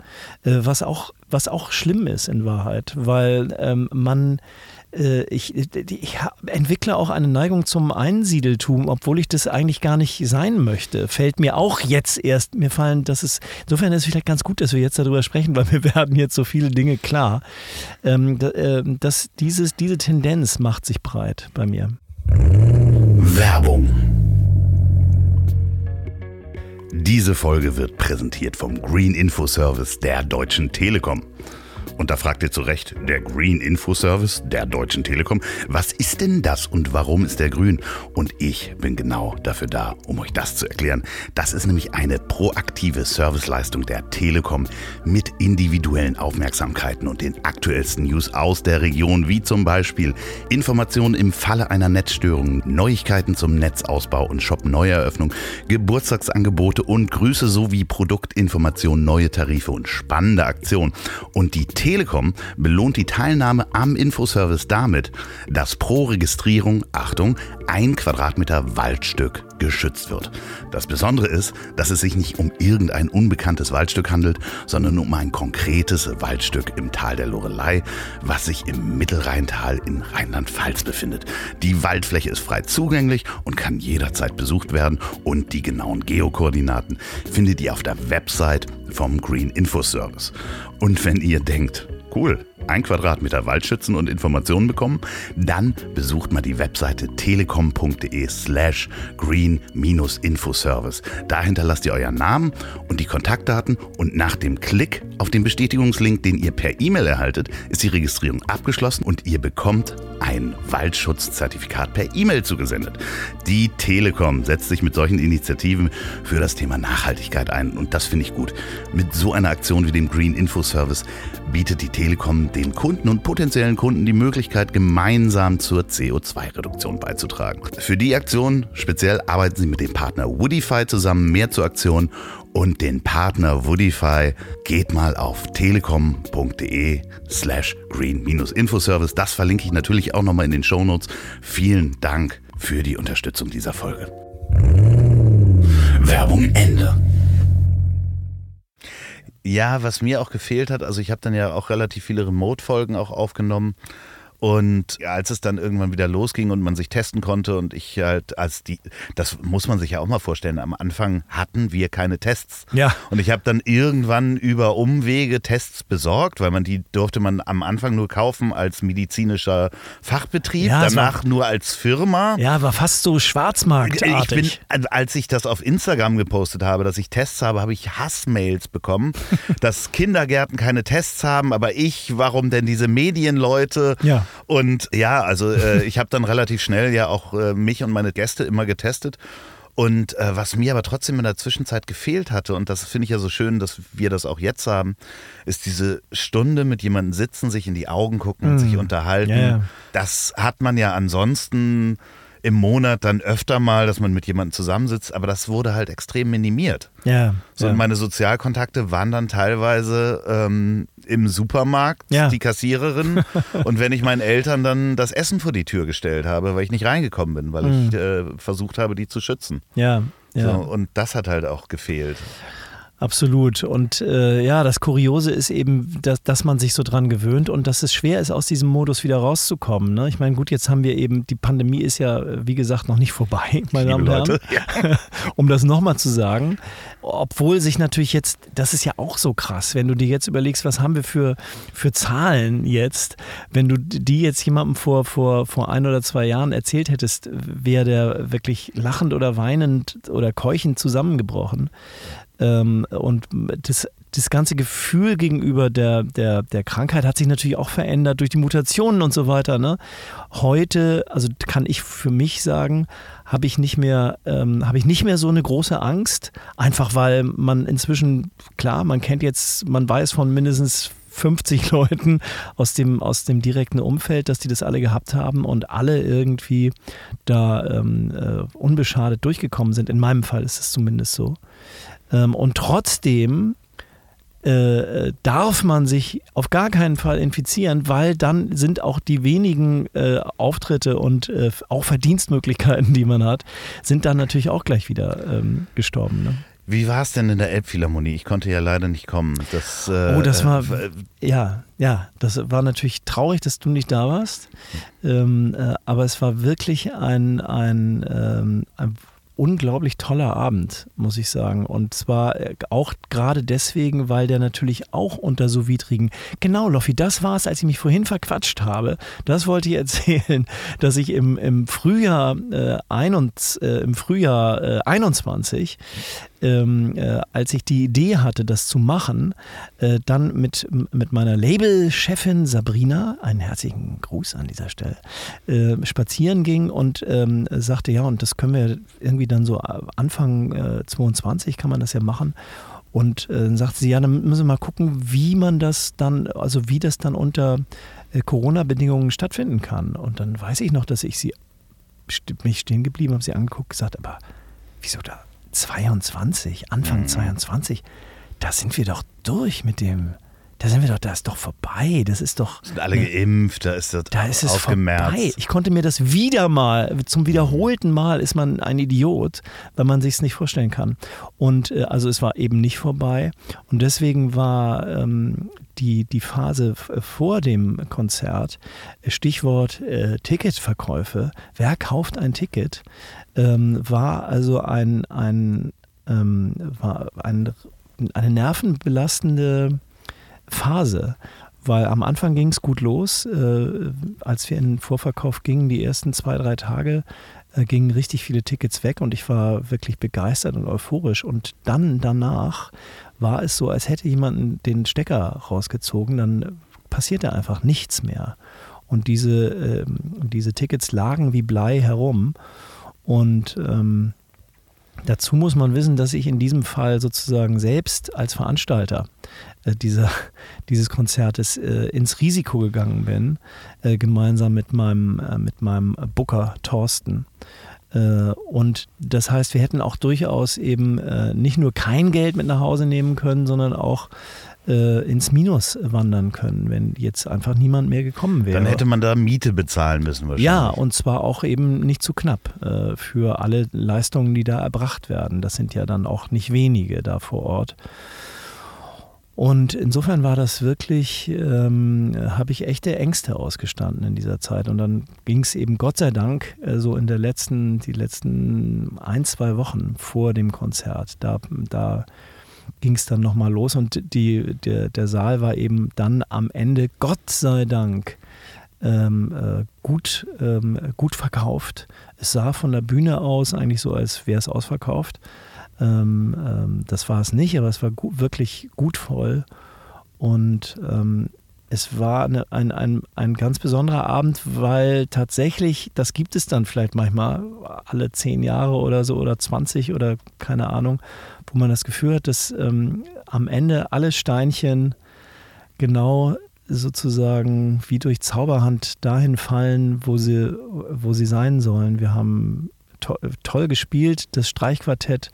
äh, was auch was auch schlimm ist in Wahrheit, weil ähm, man ich, ich ha- entwickle auch eine Neigung zum Einsiedeltum, obwohl ich das eigentlich gar nicht sein möchte. Fällt mir auch jetzt erst, mir fallen, das ist, insofern ist es vielleicht ganz gut, dass wir jetzt darüber sprechen, weil mir werden jetzt so viele Dinge klar. Ähm, ähm, dass dieses, diese Tendenz macht sich breit bei mir. Werbung. Diese Folge wird präsentiert vom Green Info Service der Deutschen Telekom. Und da fragt ihr zu Recht, der Green Info Service der Deutschen Telekom, was ist denn das und warum ist der grün? Und ich bin genau dafür da, um euch das zu erklären. Das ist nämlich eine proaktive Serviceleistung der Telekom mit individuellen Aufmerksamkeiten und den aktuellsten News aus der Region, wie zum Beispiel Informationen im Falle einer Netzstörung, Neuigkeiten zum Netzausbau und Shop-Neueröffnung, Geburtstagsangebote und Grüße sowie Produktinformationen, neue Tarife und spannende Aktionen. Und die Telekom belohnt die Teilnahme am Infoservice damit, dass pro Registrierung, Achtung, ein Quadratmeter Waldstück geschützt wird. Das Besondere ist, dass es sich nicht um irgendein unbekanntes Waldstück handelt, sondern um ein konkretes Waldstück im Tal der Lorelei, was sich im Mittelrheintal in Rheinland-Pfalz befindet. Die Waldfläche ist frei zugänglich und kann jederzeit besucht werden und die genauen Geokoordinaten findet ihr auf der Website vom Green Info Service. Und wenn ihr denkt, cool, ein Quadratmeter Waldschützen und Informationen bekommen, dann besucht mal die Webseite telekom.de slash green-infoservice. Da hinterlasst ihr euren Namen und die Kontaktdaten und nach dem Klick auf den Bestätigungslink, den ihr per E-Mail erhaltet, ist die Registrierung abgeschlossen und ihr bekommt ein Waldschutzzertifikat per E-Mail zugesendet. Die Telekom setzt sich mit solchen Initiativen für das Thema Nachhaltigkeit ein und das finde ich gut. Mit so einer Aktion wie dem Green Info Service bietet die Telekom den Kunden und potenziellen Kunden die Möglichkeit, gemeinsam zur CO2-Reduktion beizutragen. Für die Aktion speziell arbeiten sie mit dem Partner Woodify zusammen. Mehr zur Aktion und den Partner Woodify geht mal auf telekom.de slash green-infoservice. Das verlinke ich natürlich auch nochmal in den Shownotes. Vielen Dank für die Unterstützung dieser Folge. Werbung Ende. Ja, was mir auch gefehlt hat, also ich habe dann ja auch relativ viele Remote-Folgen auch aufgenommen. Und als es dann irgendwann wieder losging und man sich testen konnte und ich halt als die, das muss man sich ja auch mal vorstellen, am Anfang hatten wir keine Tests. Ja. Und ich habe dann irgendwann über Umwege Tests besorgt, weil man die durfte man am Anfang nur kaufen als medizinischer Fachbetrieb, Ja, es war- danach nur als Firma. Ja, war fast so Ich bin, Schwarzmarktartig. als ich das auf Instagram gepostet habe, dass ich Tests habe, habe ich Hassmails bekommen, dass Kindergärten keine Tests haben, aber ich, warum denn diese Medienleute? Ja. Und ja, also äh, ich habe dann relativ schnell ja auch äh, mich und meine Gäste immer getestet. Und äh, was mir aber trotzdem in der Zwischenzeit gefehlt hatte, und das finde ich ja so schön, dass wir das auch jetzt haben, ist diese Stunde mit jemandem sitzen, sich in die Augen gucken und sich unterhalten. Ja, ja. Das hat man ja ansonsten im Monat dann öfter mal, dass man mit jemandem zusammensitzt, aber das wurde halt extrem minimiert. ja. So, ja. und meine Sozialkontakte waren dann teilweise ähm, im Supermarkt, Ja. die Kassiererin. und wenn ich meinen Eltern dann das Essen vor die Tür gestellt habe, weil ich nicht reingekommen bin, weil ich äh, versucht habe, die zu schützen. ja, Mhm. ja. So, und das hat halt auch gefehlt. Absolut. Und äh, ja, das Kuriose ist eben, dass, dass man sich so dran gewöhnt und dass es schwer ist, aus diesem Modus wieder rauszukommen. Ne? Ich meine, gut, jetzt haben wir eben, die Pandemie ist ja, wie gesagt, noch nicht vorbei, meine Damen und Herren. Ja. um das nochmal zu sagen. Obwohl sich natürlich jetzt, das ist ja auch so krass, wenn du dir jetzt überlegst, was haben wir für, für Zahlen jetzt, wenn du die jetzt jemandem vor, vor, vor ein oder zwei Jahren erzählt hättest, wäre der wirklich lachend oder weinend oder keuchend zusammengebrochen. Ähm, und das, das ganze Gefühl gegenüber der, der, der Krankheit hat sich natürlich auch verändert durch die Mutationen und so weiter. Ne? Heute, also kann ich für mich sagen, habe ich nicht mehr, ähm, habe ich nicht mehr so eine große Angst, einfach weil man inzwischen, klar, man kennt jetzt, man weiß von mindestens 50 Leuten aus dem, aus dem direkten Umfeld, dass die das alle gehabt haben und alle irgendwie da ähm, äh, unbeschadet durchgekommen sind. In meinem Fall ist es zumindest so. Ähm, und trotzdem äh, darf man sich auf gar keinen Fall infizieren, weil dann sind auch die wenigen äh, Auftritte und äh, auch Verdienstmöglichkeiten, die man hat, sind dann natürlich auch gleich wieder ähm, gestorben. Ne? Wie war es denn in der Elbphilharmonie? Ich konnte ja leider nicht kommen. Das, äh, oh, das war, äh, ja, ja, das war natürlich traurig, dass du nicht da warst. Ähm, äh, aber es war wirklich ein, ein, ähm, ein unglaublich toller Abend, muss ich sagen. Und zwar äh, auch gerade deswegen, weil der natürlich auch unter so widrigen. Genau, Loffi, das war es, als ich mich vorhin verquatscht habe. Das wollte ich erzählen, dass ich im, im Frühjahr, äh, einund, äh, im Frühjahr äh, 21 ähm, äh, als ich die Idee hatte, das zu machen, äh, dann mit, mit meiner Labelchefin Sabrina, einen herzlichen Gruß an dieser Stelle, äh, spazieren ging und ähm, sagte, ja, und das können wir irgendwie dann so Anfang äh, 22 kann man das ja machen. Und äh, dann sagte sie, ja, dann müssen wir mal gucken, wie man das dann, also wie das dann unter äh, Corona-Bedingungen stattfinden kann. Und dann weiß ich noch, dass ich sie mich stehen geblieben habe, sie angeguckt, gesagt, aber wieso da? 22, Anfang mhm. 22, da sind wir doch durch mit dem. Da sind wir doch, da ist doch vorbei. Das ist doch. Sind alle geimpft, da ist das da ist es vorbei. Ich konnte mir das wieder mal, zum wiederholten Mal ist man ein Idiot, weil man sich es nicht vorstellen kann. Und äh, also es war eben nicht vorbei. Und deswegen war ähm, die, die Phase vor dem Konzert, Stichwort äh, Ticketverkäufe, wer kauft ein Ticket? Ähm, war also ein, ein, ähm, war ein, eine nervenbelastende Phase. Weil am Anfang ging es gut los, äh, als wir in den Vorverkauf gingen, die ersten zwei, drei Tage äh, gingen richtig viele Tickets weg und ich war wirklich begeistert und euphorisch. Und dann danach war es so, als hätte jemand den Stecker rausgezogen, dann passierte einfach nichts mehr. Und diese, äh, diese Tickets lagen wie Blei herum. Und ähm, dazu muss man wissen, dass ich in diesem Fall sozusagen selbst als Veranstalter äh, dieser, dieses Konzertes äh, ins Risiko gegangen bin, äh, gemeinsam mit meinem, äh, mit meinem Booker Thorsten. Äh, und das heißt, wir hätten auch durchaus eben äh, nicht nur kein Geld mit nach Hause nehmen können, sondern auch äh, ins Minus wandern können, wenn jetzt einfach niemand mehr gekommen wäre. Dann hätte man da Miete bezahlen müssen wahrscheinlich. Ja, und zwar auch eben nicht zu knapp äh, für alle Leistungen, die da erbracht werden. Das sind ja dann auch nicht wenige da vor Ort. Und insofern war das wirklich, ähm, habe ich echte Ängste ausgestanden in dieser Zeit. Und dann ging es eben Gott sei Dank äh, so in der letzten, die letzten ein, zwei Wochen vor dem Konzert. Da, da ging es dann nochmal los und die, der, der Saal war eben dann am Ende, Gott sei Dank, ähm, äh, gut, ähm, gut verkauft. Es sah von der Bühne aus eigentlich so, als wäre es ausverkauft. Ähm, ähm, das war es nicht, aber es war gut, wirklich gut voll. Und ähm, es war eine, ein, ein, ein ganz besonderer Abend, weil tatsächlich, das gibt es dann vielleicht manchmal alle zehn Jahre oder so oder 20 oder keine Ahnung, wo man das Gefühl hat, dass ähm, am Ende alle Steinchen genau sozusagen wie durch Zauberhand dahin fallen, wo sie, wo sie sein sollen. Wir haben to toll gespielt, das Streichquartett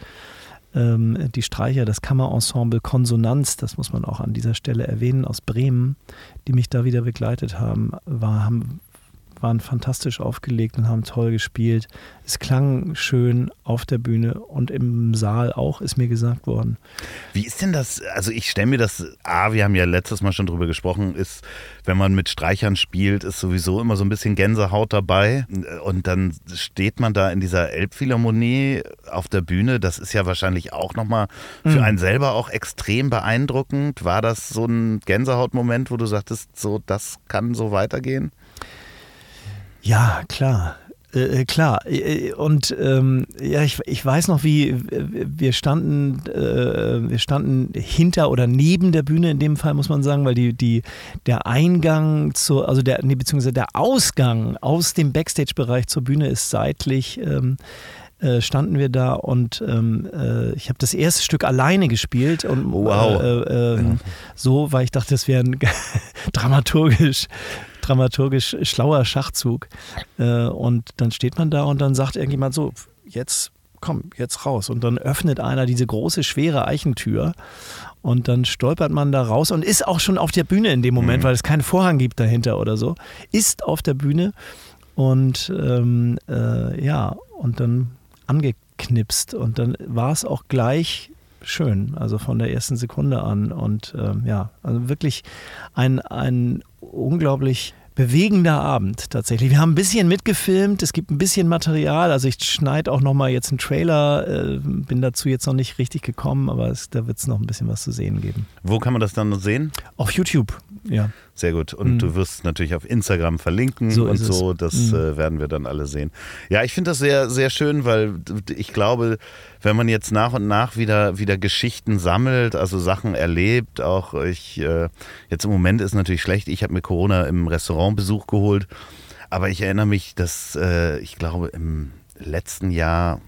ähm, die Streicher, das Kammerensemble Konsonanz, das muss man auch an dieser Stelle erwähnen, aus Bremen, die mich da wieder begleitet haben, war, haben waren fantastisch aufgelegt und haben toll gespielt. Es klang schön auf der Bühne und im Saal auch, ist mir gesagt worden. Wie ist denn das? Also ich stelle mir das, ah, wir haben ja letztes Mal schon drüber gesprochen, ist, wenn man mit Streichern spielt, ist sowieso immer so ein bisschen Gänsehaut dabei. Und dann steht man da in dieser Elbphilharmonie auf der Bühne. Das ist ja wahrscheinlich auch nochmal für mhm. einen selber auch extrem beeindruckend. War das so ein Gänsehautmoment, wo du sagtest, so, das kann so weitergehen? Ja, klar. Äh, äh klar, äh, und ähm, ja, ich, ich weiß noch, wie wir standen, äh, wir standen hinter oder neben der Bühne in dem Fall, muss man sagen, weil die, die, der Eingang zur, also der, nee, beziehungsweise der Ausgang aus dem Backstage-Bereich zur Bühne ist seitlich. Ähm, äh, standen wir da und ähm, äh, ich habe das erste Stück alleine gespielt und wow. äh, ähm, so, weil ich dachte, das wäre dramaturgisch dramaturgisch schlauer Schachzug. Äh, und dann steht man da und dann sagt irgendjemand so, jetzt komm, jetzt raus. Und dann öffnet einer diese große, schwere Eichentür und dann stolpert man da raus und ist auch schon auf der Bühne in dem Moment, mhm. weil es keinen Vorhang gibt dahinter oder so, ist auf der Bühne und ähm, äh, ja, und dann angeknipst und dann war es auch gleich schön, also von der ersten Sekunde an und ähm, ja, also wirklich ein, ein unglaublich bewegender Abend tatsächlich. Wir haben ein bisschen mitgefilmt, es gibt ein bisschen Material, also ich schneide auch nochmal jetzt einen Trailer, äh, bin dazu jetzt noch nicht richtig gekommen, aber es, da wird es noch ein bisschen was zu sehen geben. Wo kann man das dann sehen? Auf YouTube, ja. Sehr gut. Und mhm. du wirst natürlich auf Instagram verlinken so und so. Das mhm. äh, werden wir dann alle sehen. Ja, ich finde das sehr, sehr schön, weil ich glaube, wenn man jetzt nach und nach wieder, wieder Geschichten sammelt, also Sachen erlebt, auch ich, äh, jetzt im Moment ist natürlich schlecht, ich habe mir Corona im Restaurant Besuch geholt, aber ich erinnere mich, dass äh, ich glaube im letzten Jahr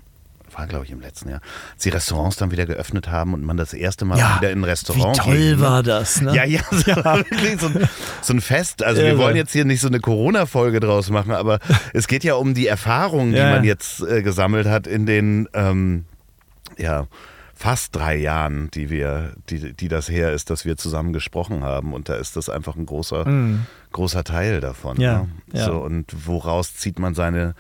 war glaube ich im letzten Jahr, als die Restaurants dann wieder geöffnet haben und man das erste Mal ja, wieder in ein Restaurant Wie toll ging, war das, ne? Ja, ja, so, ja. so, ein, so ein Fest. Also wir wollen jetzt hier nicht so eine Corona-Folge draus machen, aber es geht ja um die Erfahrungen, die ja. man jetzt äh, gesammelt hat in den, ähm, ja, fast drei Jahren, die wir, die, die das her ist, dass wir zusammen gesprochen haben. Und da ist das einfach ein großer, mm. großer Teil davon. Ja, ne? ja. So, und woraus zieht man seine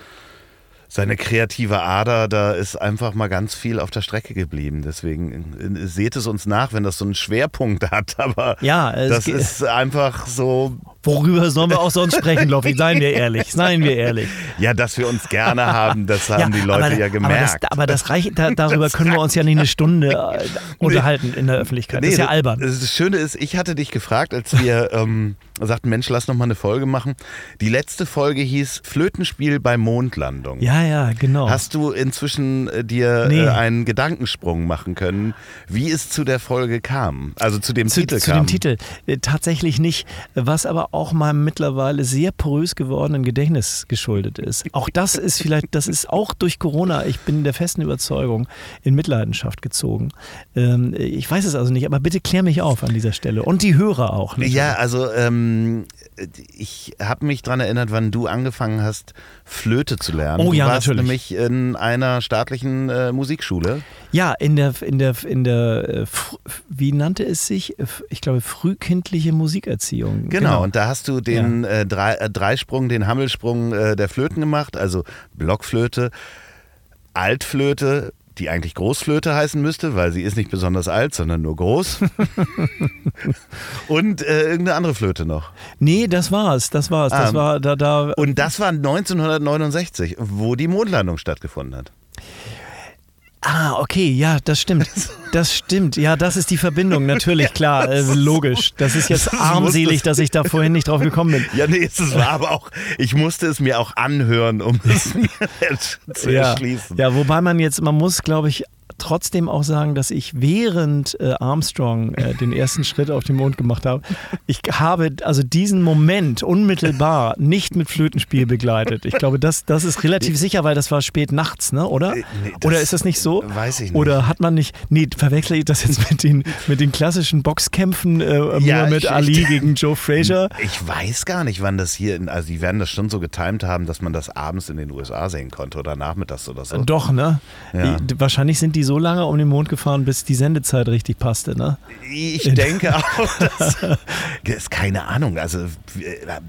seine kreative Ader, da ist einfach mal ganz viel auf der Strecke geblieben. Deswegen äh, seht es uns nach, wenn das so einen Schwerpunkt hat. Aber ja, das ist einfach so. Worüber sollen wir auch sonst sprechen, Loffi? Seien wir ehrlich, seien wir ehrlich. Ja, dass wir uns gerne haben, das haben ja, die Leute aber, ja gemerkt. Aber das, aber das reicht, da, darüber das können wir uns ja nicht eine Stunde äh, unterhalten in der Öffentlichkeit. Nee, das ist ja albern. Das Schöne ist, ich hatte dich gefragt, als wir ähm, sagten, Mensch, lass noch mal eine Folge machen. Die letzte Folge hieß Flötenspiel bei Mondlandung. Ja, ja, genau. Hast du inzwischen äh, dir nee. äh, einen Gedankensprung machen können, wie es zu der Folge kam? Also zu dem zu, Titel zu kam? Zu dem Titel. Äh, tatsächlich nicht. Was aber auch meinem mittlerweile sehr porös gewordenen Gedächtnis geschuldet ist. Auch das ist vielleicht, das ist auch durch Corona, ich bin der festen Überzeugung, in Mitleidenschaft gezogen. Ähm, ich weiß es also nicht, aber bitte klär mich auf an dieser Stelle. Und die Hörer auch. Natürlich. Ja, also ähm, ich habe mich daran erinnert, wann du angefangen hast, Flöte zu lernen. Oh ja, du warst natürlich. nämlich in einer staatlichen äh, Musikschule. Ja, in der, in der, in der, äh, wie nannte es sich? Ich glaube, frühkindliche Musikerziehung. Genau, genau. und da hast du den ja. äh, Drei, äh, Dreisprung, den Hammelsprung äh, der Flöten gemacht, also Blockflöte, Altflöte, die eigentlich Großflöte heißen müsste, weil sie ist nicht besonders alt, sondern nur groß. und äh, irgendeine andere Flöte noch. Nee, das war's. Das war's. Das ähm, war da, da. Und das war 1969, wo die Mondlandung stattgefunden hat. Ah, okay, ja, das stimmt. Das stimmt. Ja, das ist die Verbindung, natürlich, klar, äh, logisch. Das ist jetzt armselig, dass ich da vorhin nicht drauf gekommen bin. Ja, nee, es war aber auch, ich musste es mir auch anhören, um es mir zu ja. erschließen. Ja, wobei man jetzt, man muss, glaube ich, trotzdem auch sagen, dass ich während äh, Armstrong äh, den ersten Schritt auf den Mond gemacht habe, ich habe also diesen Moment unmittelbar nicht mit Flötenspiel begleitet. Ich glaube, das, das ist relativ sicher, weil das war spät nachts, ne? oder? Nee, oder ist das nicht so? Weiß ich nicht. Oder hat man nicht, nee, verwechsel ich das jetzt mit den, mit den klassischen Boxkämpfen äh, ja, mit ich, Ali ich, gegen Joe Frazier? Ich weiß gar nicht, wann das hier, in, also die werden das schon so getimt haben, dass man das abends in den USA sehen konnte oder nachmittags oder so. Doch, ne? Ja. Wahrscheinlich sind die so so lange um den Mond gefahren, bis die Sendezeit richtig passte, ne? Ich denke auch, dass, das ist keine Ahnung, also wie,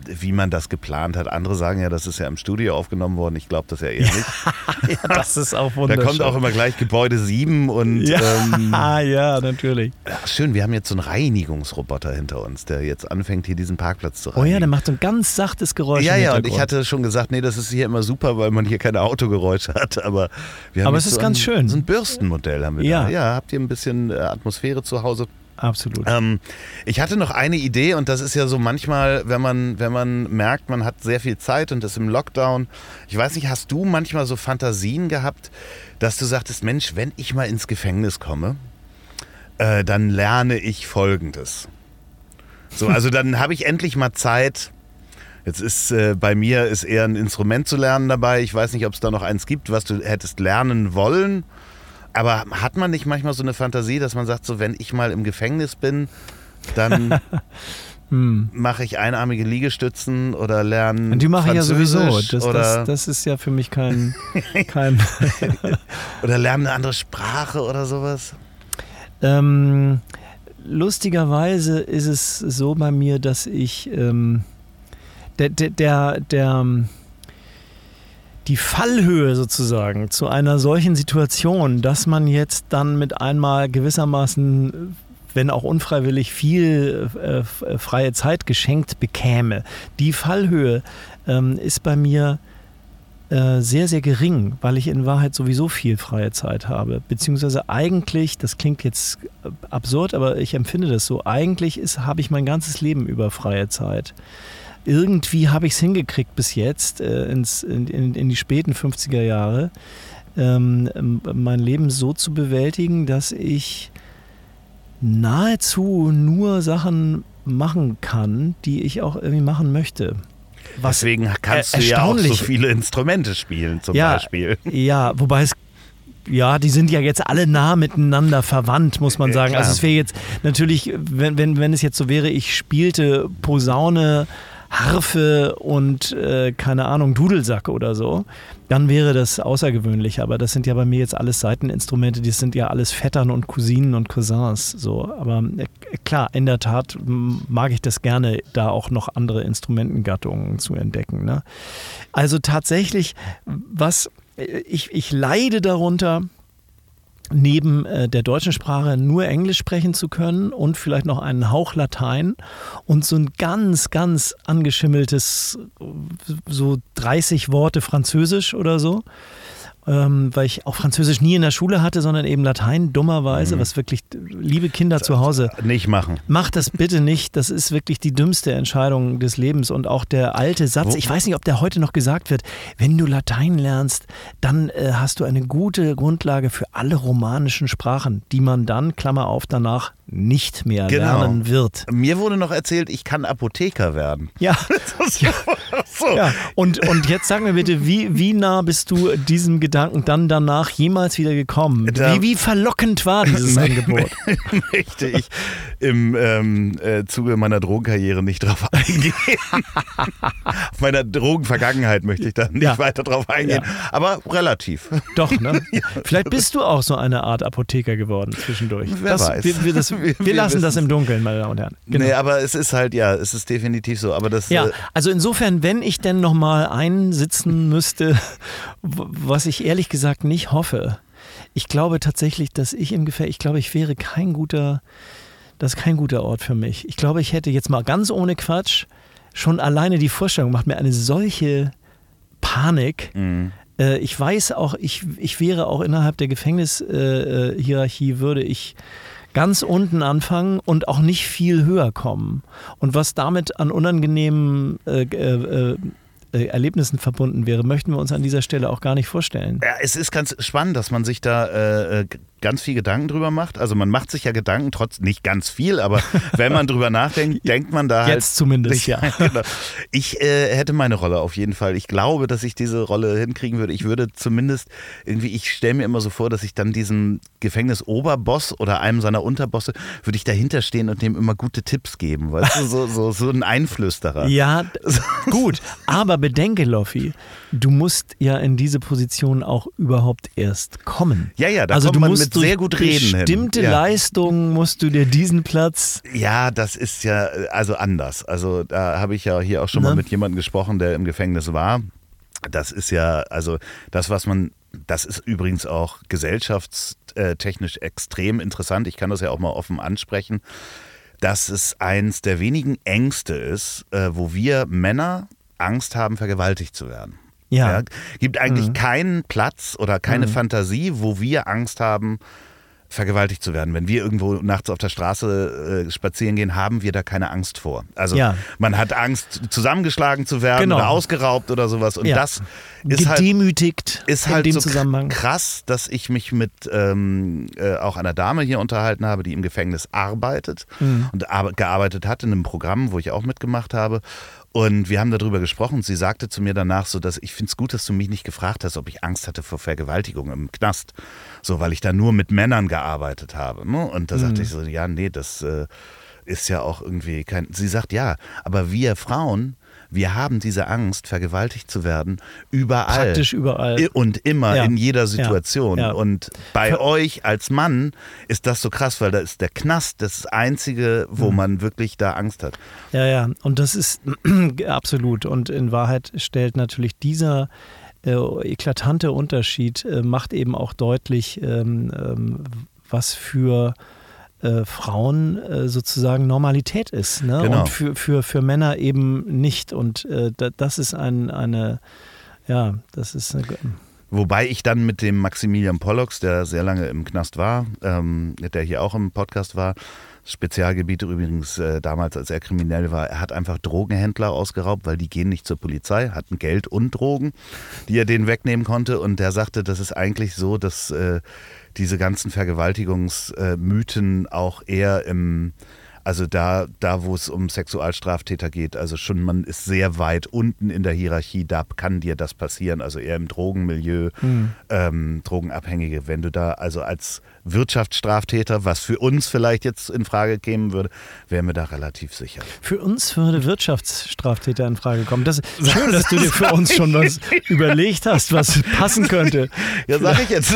wie, man das geplant hat. Andere sagen ja, das ist ja im Studio aufgenommen worden. Ich glaube das ja eher nicht. ja, das ist auch wunderschön. Da kommt auch immer gleich Gebäude 7 und. Ja, ähm, ja natürlich. Ja, schön, wir haben jetzt so einen Reinigungsroboter hinter uns, der jetzt anfängt, hier diesen Parkplatz zu reinigen. Oh ja, der macht so ein ganz sachtes Geräusch. Ja, ja, und ich hatte schon gesagt, nee, das ist hier immer super, weil man hier keine Autogeräusche hat. Aber wir haben aber es ist so ganz ein, schön. So ein Bürstenmodell haben wir ja. da. Ja, habt ihr ein bisschen äh, Atmosphäre zu Hause? Absolut. Ähm, ich hatte noch eine Idee und das ist ja so manchmal, wenn man, wenn man merkt, man hat sehr viel Zeit und ist im Lockdown. Ich weiß nicht, hast du manchmal so Fantasien gehabt, dass du sagtest, Mensch, wenn ich mal ins Gefängnis komme, äh, dann lerne ich Folgendes. So, also dann habe ich endlich mal Zeit. Jetzt ist äh, bei mir ist eher ein Instrument zu lernen dabei. Ich weiß nicht, ob es da noch eins gibt, was du hättest lernen wollen. Aber hat man nicht manchmal so eine Fantasie, dass man sagt, so wenn ich mal im Gefängnis bin, dann hm. mache ich einarmige Liegestützen oder lerne Die mache ich ja sowieso. Das, das, das, ist ja für mich kein... kein oder lerne eine andere Sprache oder sowas? Ähm, lustigerweise ist es so bei mir, dass ich... Ähm, der, der, der, der die Fallhöhe sozusagen zu einer solchen Situation, dass man jetzt dann mit einmal gewissermaßen wenn auch unfreiwillig viel äh, freie Zeit geschenkt bekäme. Die Fallhöhe ähm, ist bei mir äh, sehr, sehr gering, weil ich in Wahrheit sowieso viel freie Zeit habe. Beziehungsweise eigentlich, das klingt jetzt absurd, aber ich empfinde das so, eigentlich habe ich mein ganzes Leben über freie Zeit irgendwie habe ich es hingekriegt bis jetzt, äh, ins, in, in, in, die späten 50er Jahre, ähm, mein Leben so zu bewältigen, dass ich nahezu nur Sachen machen kann, die ich auch irgendwie machen möchte. Was Deswegen kannst du ja auch so viele Instrumente spielen, zum ja, Beispiel. Ja, wobei es ja, die sind ja jetzt alle nah miteinander verwandt, muss man sagen. Also es wäre jetzt natürlich, wenn, wenn, wenn es jetzt so wäre, ich spielte Posaune Harfe und äh, keine Ahnung, Dudelsack oder so, dann wäre das außergewöhnlich. Aber das sind ja bei mir jetzt alles Seiteninstrumente, die sind ja alles Vettern und Cousinen und Cousins. So. Aber äh, klar, in der Tat mag ich das gerne, da auch noch andere Instrumentengattungen zu entdecken. Ne? Also tatsächlich, was äh, ich, ich leide darunter, neben äh, der deutschen Sprache nur Englisch sprechen zu können und vielleicht noch einen Hauch Latein und so ein ganz, ganz angeschimmeltes, so 30 Worte Französisch oder so ähm, weil ich auch Französisch nie in der Schule hatte, sondern eben Latein, dummerweise, mhm. was wirklich, liebe Kinder zu Hause. Nicht machen. Macht das bitte nicht. Das ist wirklich die dümmste Entscheidung des Lebens. Und auch der alte Satz, Wo? ich weiß nicht, ob der heute noch gesagt wird, wenn du Latein lernst, dann äh, hast du eine gute Grundlage für alle romanischen Sprachen, die man dann, Klammer auf, danach nicht mehr genau. lernen wird. Mir wurde noch erzählt, ich kann Apotheker werden. Ja. ja. So. ja. Und, und jetzt sag mir bitte, wie, wie nah bist du diesem Gedanken dann danach jemals wieder gekommen? Da wie, wie verlockend war dieses Angebot? Möchte ich im ähm, äh, Zuge meiner Drogenkarriere nicht drauf eingehen. Auf meiner Drogenvergangenheit möchte ich da nicht ja. weiter drauf eingehen. Aber relativ. Doch, ne? Vielleicht bist du auch so eine Art Apotheker geworden zwischendurch. Wer das, weiß. Wir, wir, das, wir, wir lassen das im Dunkeln, meine Damen und Herren. Genau. Nee, aber es ist halt, ja, es ist definitiv so. Aber das, ja, äh, also insofern, wenn ich denn nochmal einsitzen müsste, was ich ehrlich gesagt nicht hoffe, ich glaube tatsächlich, dass ich im Gefängnis, ich glaube, ich wäre kein guter, das ist kein guter Ort für mich. Ich glaube, ich hätte jetzt mal ganz ohne Quatsch, schon alleine die Vorstellung macht mir eine solche Panik. Mhm. Äh, ich weiß auch, ich, ich wäre auch innerhalb der Gefängnishierarchie, äh, würde ich ganz unten anfangen und auch nicht viel höher kommen. Und was damit an unangenehmen äh, äh, äh, Erlebnissen verbunden wäre, möchten wir uns an dieser Stelle auch gar nicht vorstellen. Ja, es ist ganz spannend, dass man sich da äh, ganz viel Gedanken drüber macht. Also man macht sich ja Gedanken, trotz nicht ganz viel, aber wenn man drüber nachdenkt, denkt man da halt. Jetzt zumindest, ja. Genau. Ich äh, hätte meine Rolle auf jeden Fall. Ich glaube, dass ich diese Rolle hinkriegen würde. Ich würde zumindest irgendwie, ich stelle mir immer so vor, dass ich dann diesem Gefängnisoberboss oder einem seiner Unterbosse, würde ich dahinter stehen und dem immer gute Tipps geben. Weißt du, so, so, so ein Einflüsterer. Ja, gut. Aber bedenke, Loffi, du musst ja in diese Position auch überhaupt erst kommen. Ja, ja, da also kommt du man musst mit sehr gut reden. Bestimmte Ja. Leistungen musst du dir diesen Platz. Ja, das ist ja äh, also anders. Also da habe ich ja hier auch schon Ne? mal mit jemandem gesprochen, der im Gefängnis war. Das ist ja, also das, was man, das ist übrigens auch gesellschaftstechnisch extrem interessant. Ich kann das ja auch mal offen ansprechen, dass es eins der wenigen Ängste ist, äh, wo wir Männer Angst haben, vergewaltigt zu werden. Ja. Gibt eigentlich Mhm. keinen Platz oder keine Fantasie, wo wir Angst haben, vergewaltigt zu werden. Wenn wir irgendwo nachts auf der Straße äh, spazieren gehen, haben wir da keine Angst vor. Also Ja. man hat Angst, zusammengeschlagen zu werden Genau. oder ausgeraubt oder sowas. Und Ja. das ist halt, Gedemütigt ist in halt so Zusammenhang. krass, dass ich mich mit ähm, äh, auch einer Dame hier unterhalten habe, die im Gefängnis arbeitet Mhm. und ar- gearbeitet hat in einem Programm, wo ich auch mitgemacht habe. Und wir haben darüber gesprochen. Sie sagte zu mir danach so, dass ich finde es gut, dass du mich nicht gefragt hast, ob ich Angst hatte vor Vergewaltigung im Knast. So, weil ich da nur mit Männern gearbeitet habe. Ne? Und da sagte ich so, ja, nee, das äh, ist ja auch irgendwie kein. Sie sagt, ja, aber wir Frauen, wir haben diese Angst, vergewaltigt zu werden, überall. Praktisch überall. Und immer Ja. in jeder Situation. Ja. Und bei Ver- euch als Mann ist das so krass, weil da ist der Knast das Einzige, wo Mhm. man wirklich da Angst hat. Ja, ja, und das ist absolut. Und in Wahrheit stellt natürlich dieser äh, eklatante Unterschied, äh, macht eben auch deutlich, ähm, ähm, was für äh, Frauen äh, sozusagen Normalität ist. Ne? Genau. Und für, für, für Männer eben nicht. Und äh, da, das ist ein, eine, ja, das ist eine, Wobei ich dann mit dem Maximilian Pollux, der sehr lange im Knast war, ähm, der hier auch im Podcast war, Spezialgebiet übrigens äh, damals, als er kriminell war, er hat einfach Drogenhändler ausgeraubt, weil die gehen nicht zur Polizei, hatten Geld und Drogen, die er denen wegnehmen konnte. Und der sagte, das ist eigentlich so, dass äh, diese ganzen Vergewaltigungsmythen auch eher im also da, da wo es um Sexualstraftäter geht, also schon man ist sehr weit unten in der Hierarchie, da kann dir das passieren, also eher im Drogenmilieu, ähm, Drogenabhängige. Wenn du da also als Wirtschaftsstraftäter, was für uns vielleicht jetzt in Frage kämen würde, wären wir da relativ sicher. Für uns würde Wirtschaftsstraftäter in Frage kommen. Das ist schön, dass du dir für uns schon was überlegt hast, was passen könnte. Ja, sag ich jetzt.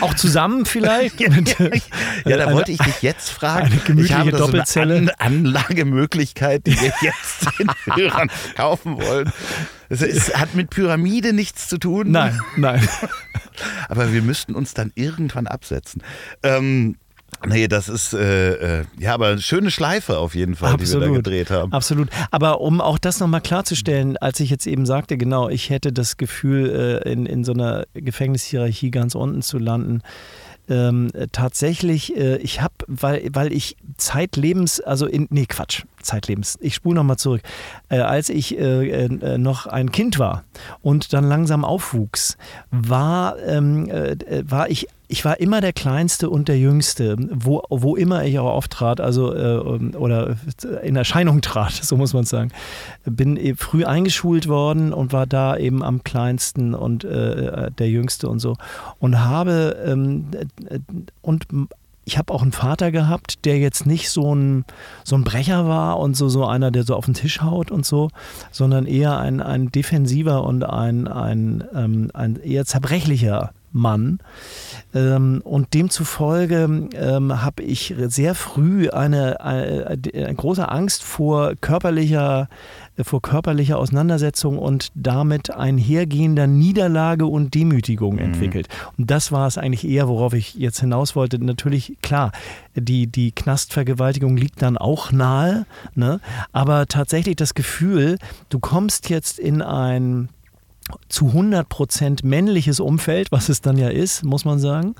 Auch zusammen vielleicht? Mit, Ja, da eine- wollte ich dich jetzt fragen. eine gemütliche ich habe da so Doppelzelle. eine An Anlagemöglichkeit, die wir jetzt den Hörern kaufen wollen. Es ist, hat mit Pyramide nichts zu tun. Nein, nein. Aber wir müssten uns dann irgendwann absetzen. Ähm, nee, das ist, äh, äh, ja, aber eine schöne Schleife auf jeden Fall, die wir da gedreht haben. Absolut. Aber um auch das nochmal klarzustellen, als ich jetzt eben sagte, genau, ich hätte das Gefühl, äh, in, in so einer Gefängnishierarchie ganz unten zu landen. Ähm, äh, tatsächlich, äh, ich habe, weil, weil ich zeitlebens, also in, nee, Quatsch, zeitlebens, ich spule nochmal zurück. Äh, als ich äh, äh, noch ein Kind war und dann langsam aufwuchs, war, ähm, äh, war ich ich war immer der Kleinste und der Jüngste, wo, wo immer ich auch auftrat, also äh, oder in Erscheinung trat, so muss man sagen. Bin eh früh eingeschult worden und war da eben am kleinsten und äh, der Jüngste und so. Und habe ähm, äh, und ich habe auch einen Vater gehabt, der jetzt nicht so ein, so ein Brecher war und so, so einer, der so auf den Tisch haut und so, sondern eher ein, ein defensiver und ein, ein, ähm, ein eher zerbrechlicher Mann. Ähm, und demzufolge ähm, habe ich sehr früh eine, eine, eine, große Angst vor körperlicher, vor körperlicher Auseinandersetzung und damit einhergehender Niederlage und Demütigung Mhm. entwickelt. Und das war es eigentlich eher, worauf ich jetzt hinaus wollte. Natürlich, klar, die, die Knastvergewaltigung liegt dann auch nahe, ne? aber tatsächlich das Gefühl, du kommst jetzt in ein zu 100% männliches Umfeld, was es dann ja ist, muss man sagen.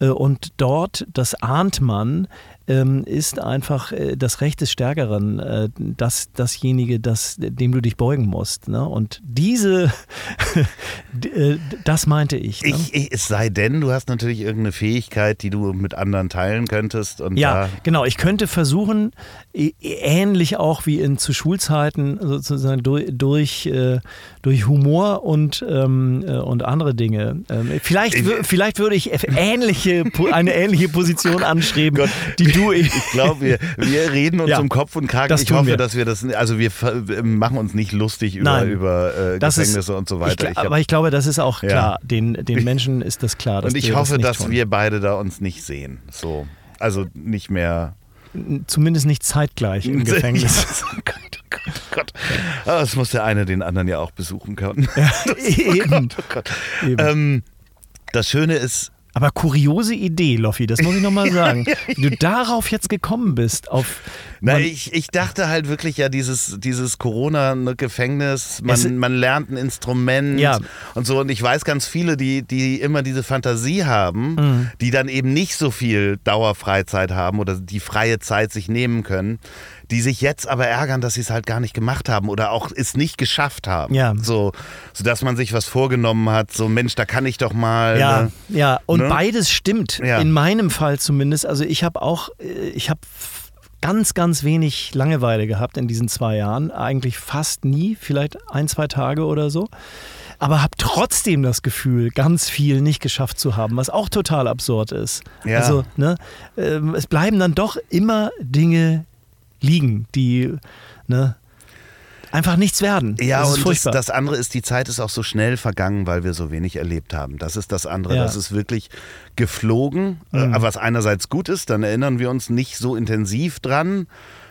Äh, Und dort, das ahnt man, ist einfach äh, das Recht des Stärkeren, äh, das, dasjenige, das, dem du dich beugen musst. Ne? Und diese, äh, das meinte ich. Ne? Ich, ich, es sei denn, du hast natürlich irgendeine Fähigkeit, die du mit anderen teilen könntest. Und ja, genau. Ich könnte versuchen, ähnlich auch wie in zu Schulzeiten, sozusagen durch, durch, durch Humor und, ähm, äh, und andere Dinge. Ähm, vielleicht, vielleicht würde ich ähnliche, eine ähnliche Position anstreben, Gott. die du. Ich glaube, wir, wir reden uns Ja, um Kopf und Kragen. das Ich hoffe, wir. dass wir das, also wir machen uns nicht lustig über, Nein. über äh, Das ist- Gefängnisse und so Ich, weiter. gl- Ich hab- aber ich glaube, das ist auch Ja. klar. Den, den Menschen ist das klar. Und ich hoffe, das dass tun. wir beide da uns nicht sehen. So. Also nicht mehr. Zumindest nicht zeitgleich im Gefängnis. oh Gott, oh Gott, oh Gott. Aber es muss der eine den anderen ja auch besuchen können. Eben. Oh Gott. Eben. Ähm, das Schöne ist, Aber kuriose Idee, Loffi, das muss ich nochmal sagen. Wie du darauf jetzt gekommen bist, auf. Na, ich, ich dachte halt wirklich ja, dieses, dieses Corona-Gefängnis, Es- man, man lernt ein Instrument Ja. und so. Und ich weiß ganz viele, die, die immer diese Fantasie haben, Mhm. die dann eben nicht so viel Dauerfreizeit haben oder die freie Zeit sich nehmen können, die sich jetzt aber ärgern, dass sie es halt gar nicht gemacht haben oder auch es nicht geschafft haben. Ja. So, sodass man sich was vorgenommen hat, so Mensch, da kann ich doch mal. Ja, ne? ja, und Ne? beides stimmt. Ja. In meinem Fall zumindest. Also ich habe auch, äh, ich habe ganz, ganz wenig Langeweile gehabt in diesen zwei Jahren. Eigentlich fast nie, vielleicht ein, zwei Tage oder so. Aber habe trotzdem das Gefühl, ganz viel nicht geschafft zu haben, was auch total absurd ist. Ja. Also, ne, ähm, es bleiben dann doch immer Dinge liegen, die ne, einfach nichts werden. Ja, das und das, das andere ist, die Zeit ist auch so schnell vergangen, weil wir so wenig erlebt haben. Das ist das andere. Ja. Das ist wirklich geflogen, Mhm. äh, was einerseits gut ist, dann erinnern wir uns nicht so intensiv dran.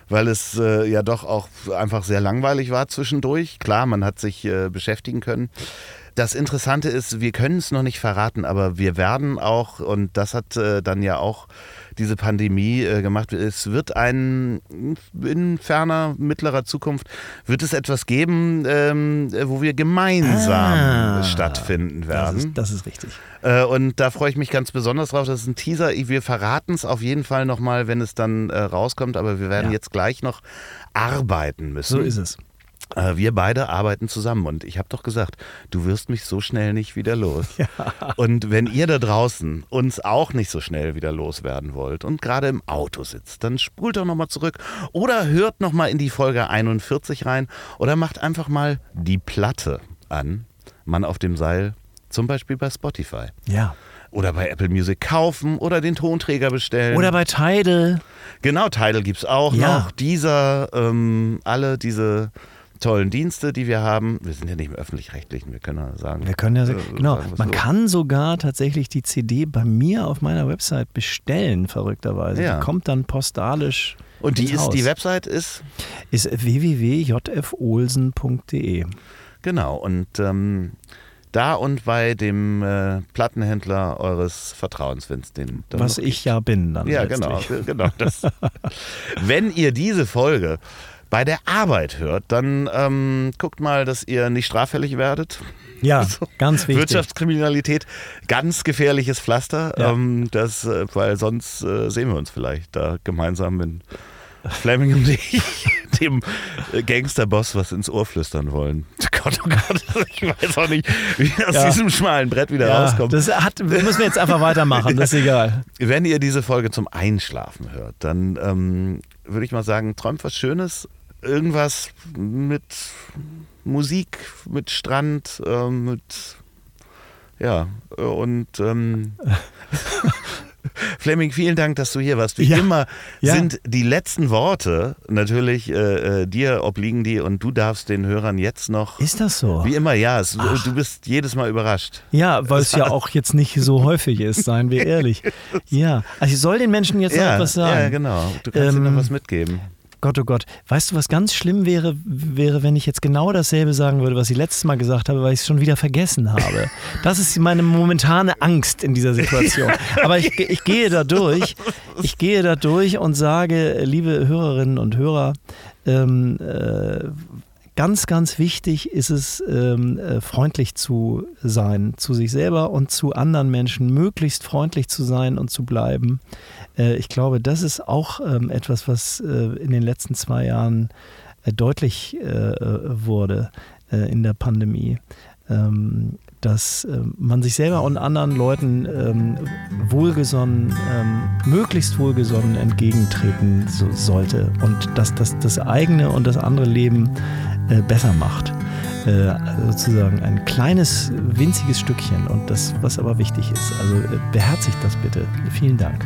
Weil es äh, ja doch auch einfach sehr langweilig war zwischendurch. Klar, man hat sich äh, beschäftigen können. Das Interessante ist, wir können es noch nicht verraten, aber wir werden auch, und das hat äh, dann ja auch diese Pandemie äh, gemacht, es wird ein, in ferner, mittlerer Zukunft, wird es etwas geben, ähm, wo wir gemeinsam Ah. stattfinden das, werden. ist, das ist richtig. Äh, und da freue ich mich ganz besonders drauf. Das ist ein Teaser. Wir verraten es auf jeden Fall nochmal, wenn es dann äh, rauskommt. Aber wir werden Ja. jetzt gleich noch arbeiten müssen. So ist es. Äh, wir beide arbeiten zusammen. Und ich habe doch gesagt, du wirst mich so schnell nicht wieder los. Und wenn ihr da draußen uns auch nicht so schnell wieder loswerden wollt und gerade im Auto sitzt, dann spult doch nochmal zurück oder hört nochmal in die Folge 41 rein oder macht einfach mal die Platte an. Mann auf dem Seil, zum Beispiel bei Spotify. Ja. Oder bei Apple Music kaufen oder den Tonträger bestellen. Oder bei Tidal. genau, Tidal gibt es auch Ja. noch. Dieser, ähm, alle diese tollen Dienste, die wir haben. Wir sind ja nicht mehr öffentlich-rechtlichen, wir können ja sagen. Wir können ja, äh, genau, sagen, man so. kann sogar tatsächlich die CD bei mir auf meiner Website bestellen, verrückterweise. Ja. Die kommt dann postalisch. Und die ist, Haus. die Website ist, ist www.jfolsen.de. genau, und ähm, da und bei dem äh, Plattenhändler eures Vertrauens, wenn es den Was ich ja bin dann. Ja, letztlich. genau. genau das. Wenn ihr diese Folge bei der Arbeit hört, dann ähm, guckt mal, dass ihr nicht straffällig werdet. Ja, ganz wichtig. Wirtschaftskriminalität, ganz gefährliches Pflaster, Ja. ähm, das, äh, weil sonst äh, sehen wir uns vielleicht da gemeinsam mit Fleming und ich, dem äh, Gangsterboss, was ins Ohr flüstern wollen. Gott, oh Gott, ich weiß auch nicht, wie aus Ja. diesem schmalen Brett wieder ja, rauskommen. das hat, müssen wir jetzt einfach weitermachen, das ist egal. Wenn ihr diese Folge zum Einschlafen hört, dann ähm, würde ich mal sagen, träumt was Schönes. Irgendwas mit Musik, mit Strand, ähm, mit ja, äh, und ähm, Fleming, vielen Dank, dass du hier warst. Wie Ja, immer ja. sind die letzten Worte natürlich äh, äh, dir obliegen die und du darfst den Hörern jetzt noch. Ist das so? Wie immer, ja, es, du bist jedes Mal überrascht. Ja, weil es ja auch jetzt nicht so häufig ist, seien wir ehrlich. Ja, also ich soll den Menschen jetzt noch Ja, etwas sagen. ja, genau. Du kannst ihnen Ähm, noch was mitgeben. Gott, oh Gott. Weißt du, was ganz schlimm wäre, wäre, wenn ich jetzt genau dasselbe sagen würde, was ich letztes Mal gesagt habe, weil ich es schon wieder vergessen habe. Das ist meine momentane Angst in dieser Situation. Aber ich, ich gehe da durch. Ich gehe da durch und sage, liebe Hörerinnen und Hörer, ähm, äh, ganz, ganz wichtig ist es, ähm, äh, freundlich zu sein zu sich selber und zu anderen Menschen, möglichst freundlich zu sein und zu bleiben. Äh, ich glaube, das ist auch ähm, etwas, was äh, in den letzten zwei Jahren äh, deutlich wurde in der Pandemie. Ähm, dass ähm, man sich selber und anderen Leuten ähm, wohlgesonnen, ähm, möglichst wohlgesonnen entgegentreten so, sollte und dass das das eigene und das andere Leben äh, besser macht. Sozusagen ein kleines, winziges Stückchen und das, was aber wichtig ist. Also beherzigt das bitte. Vielen Dank.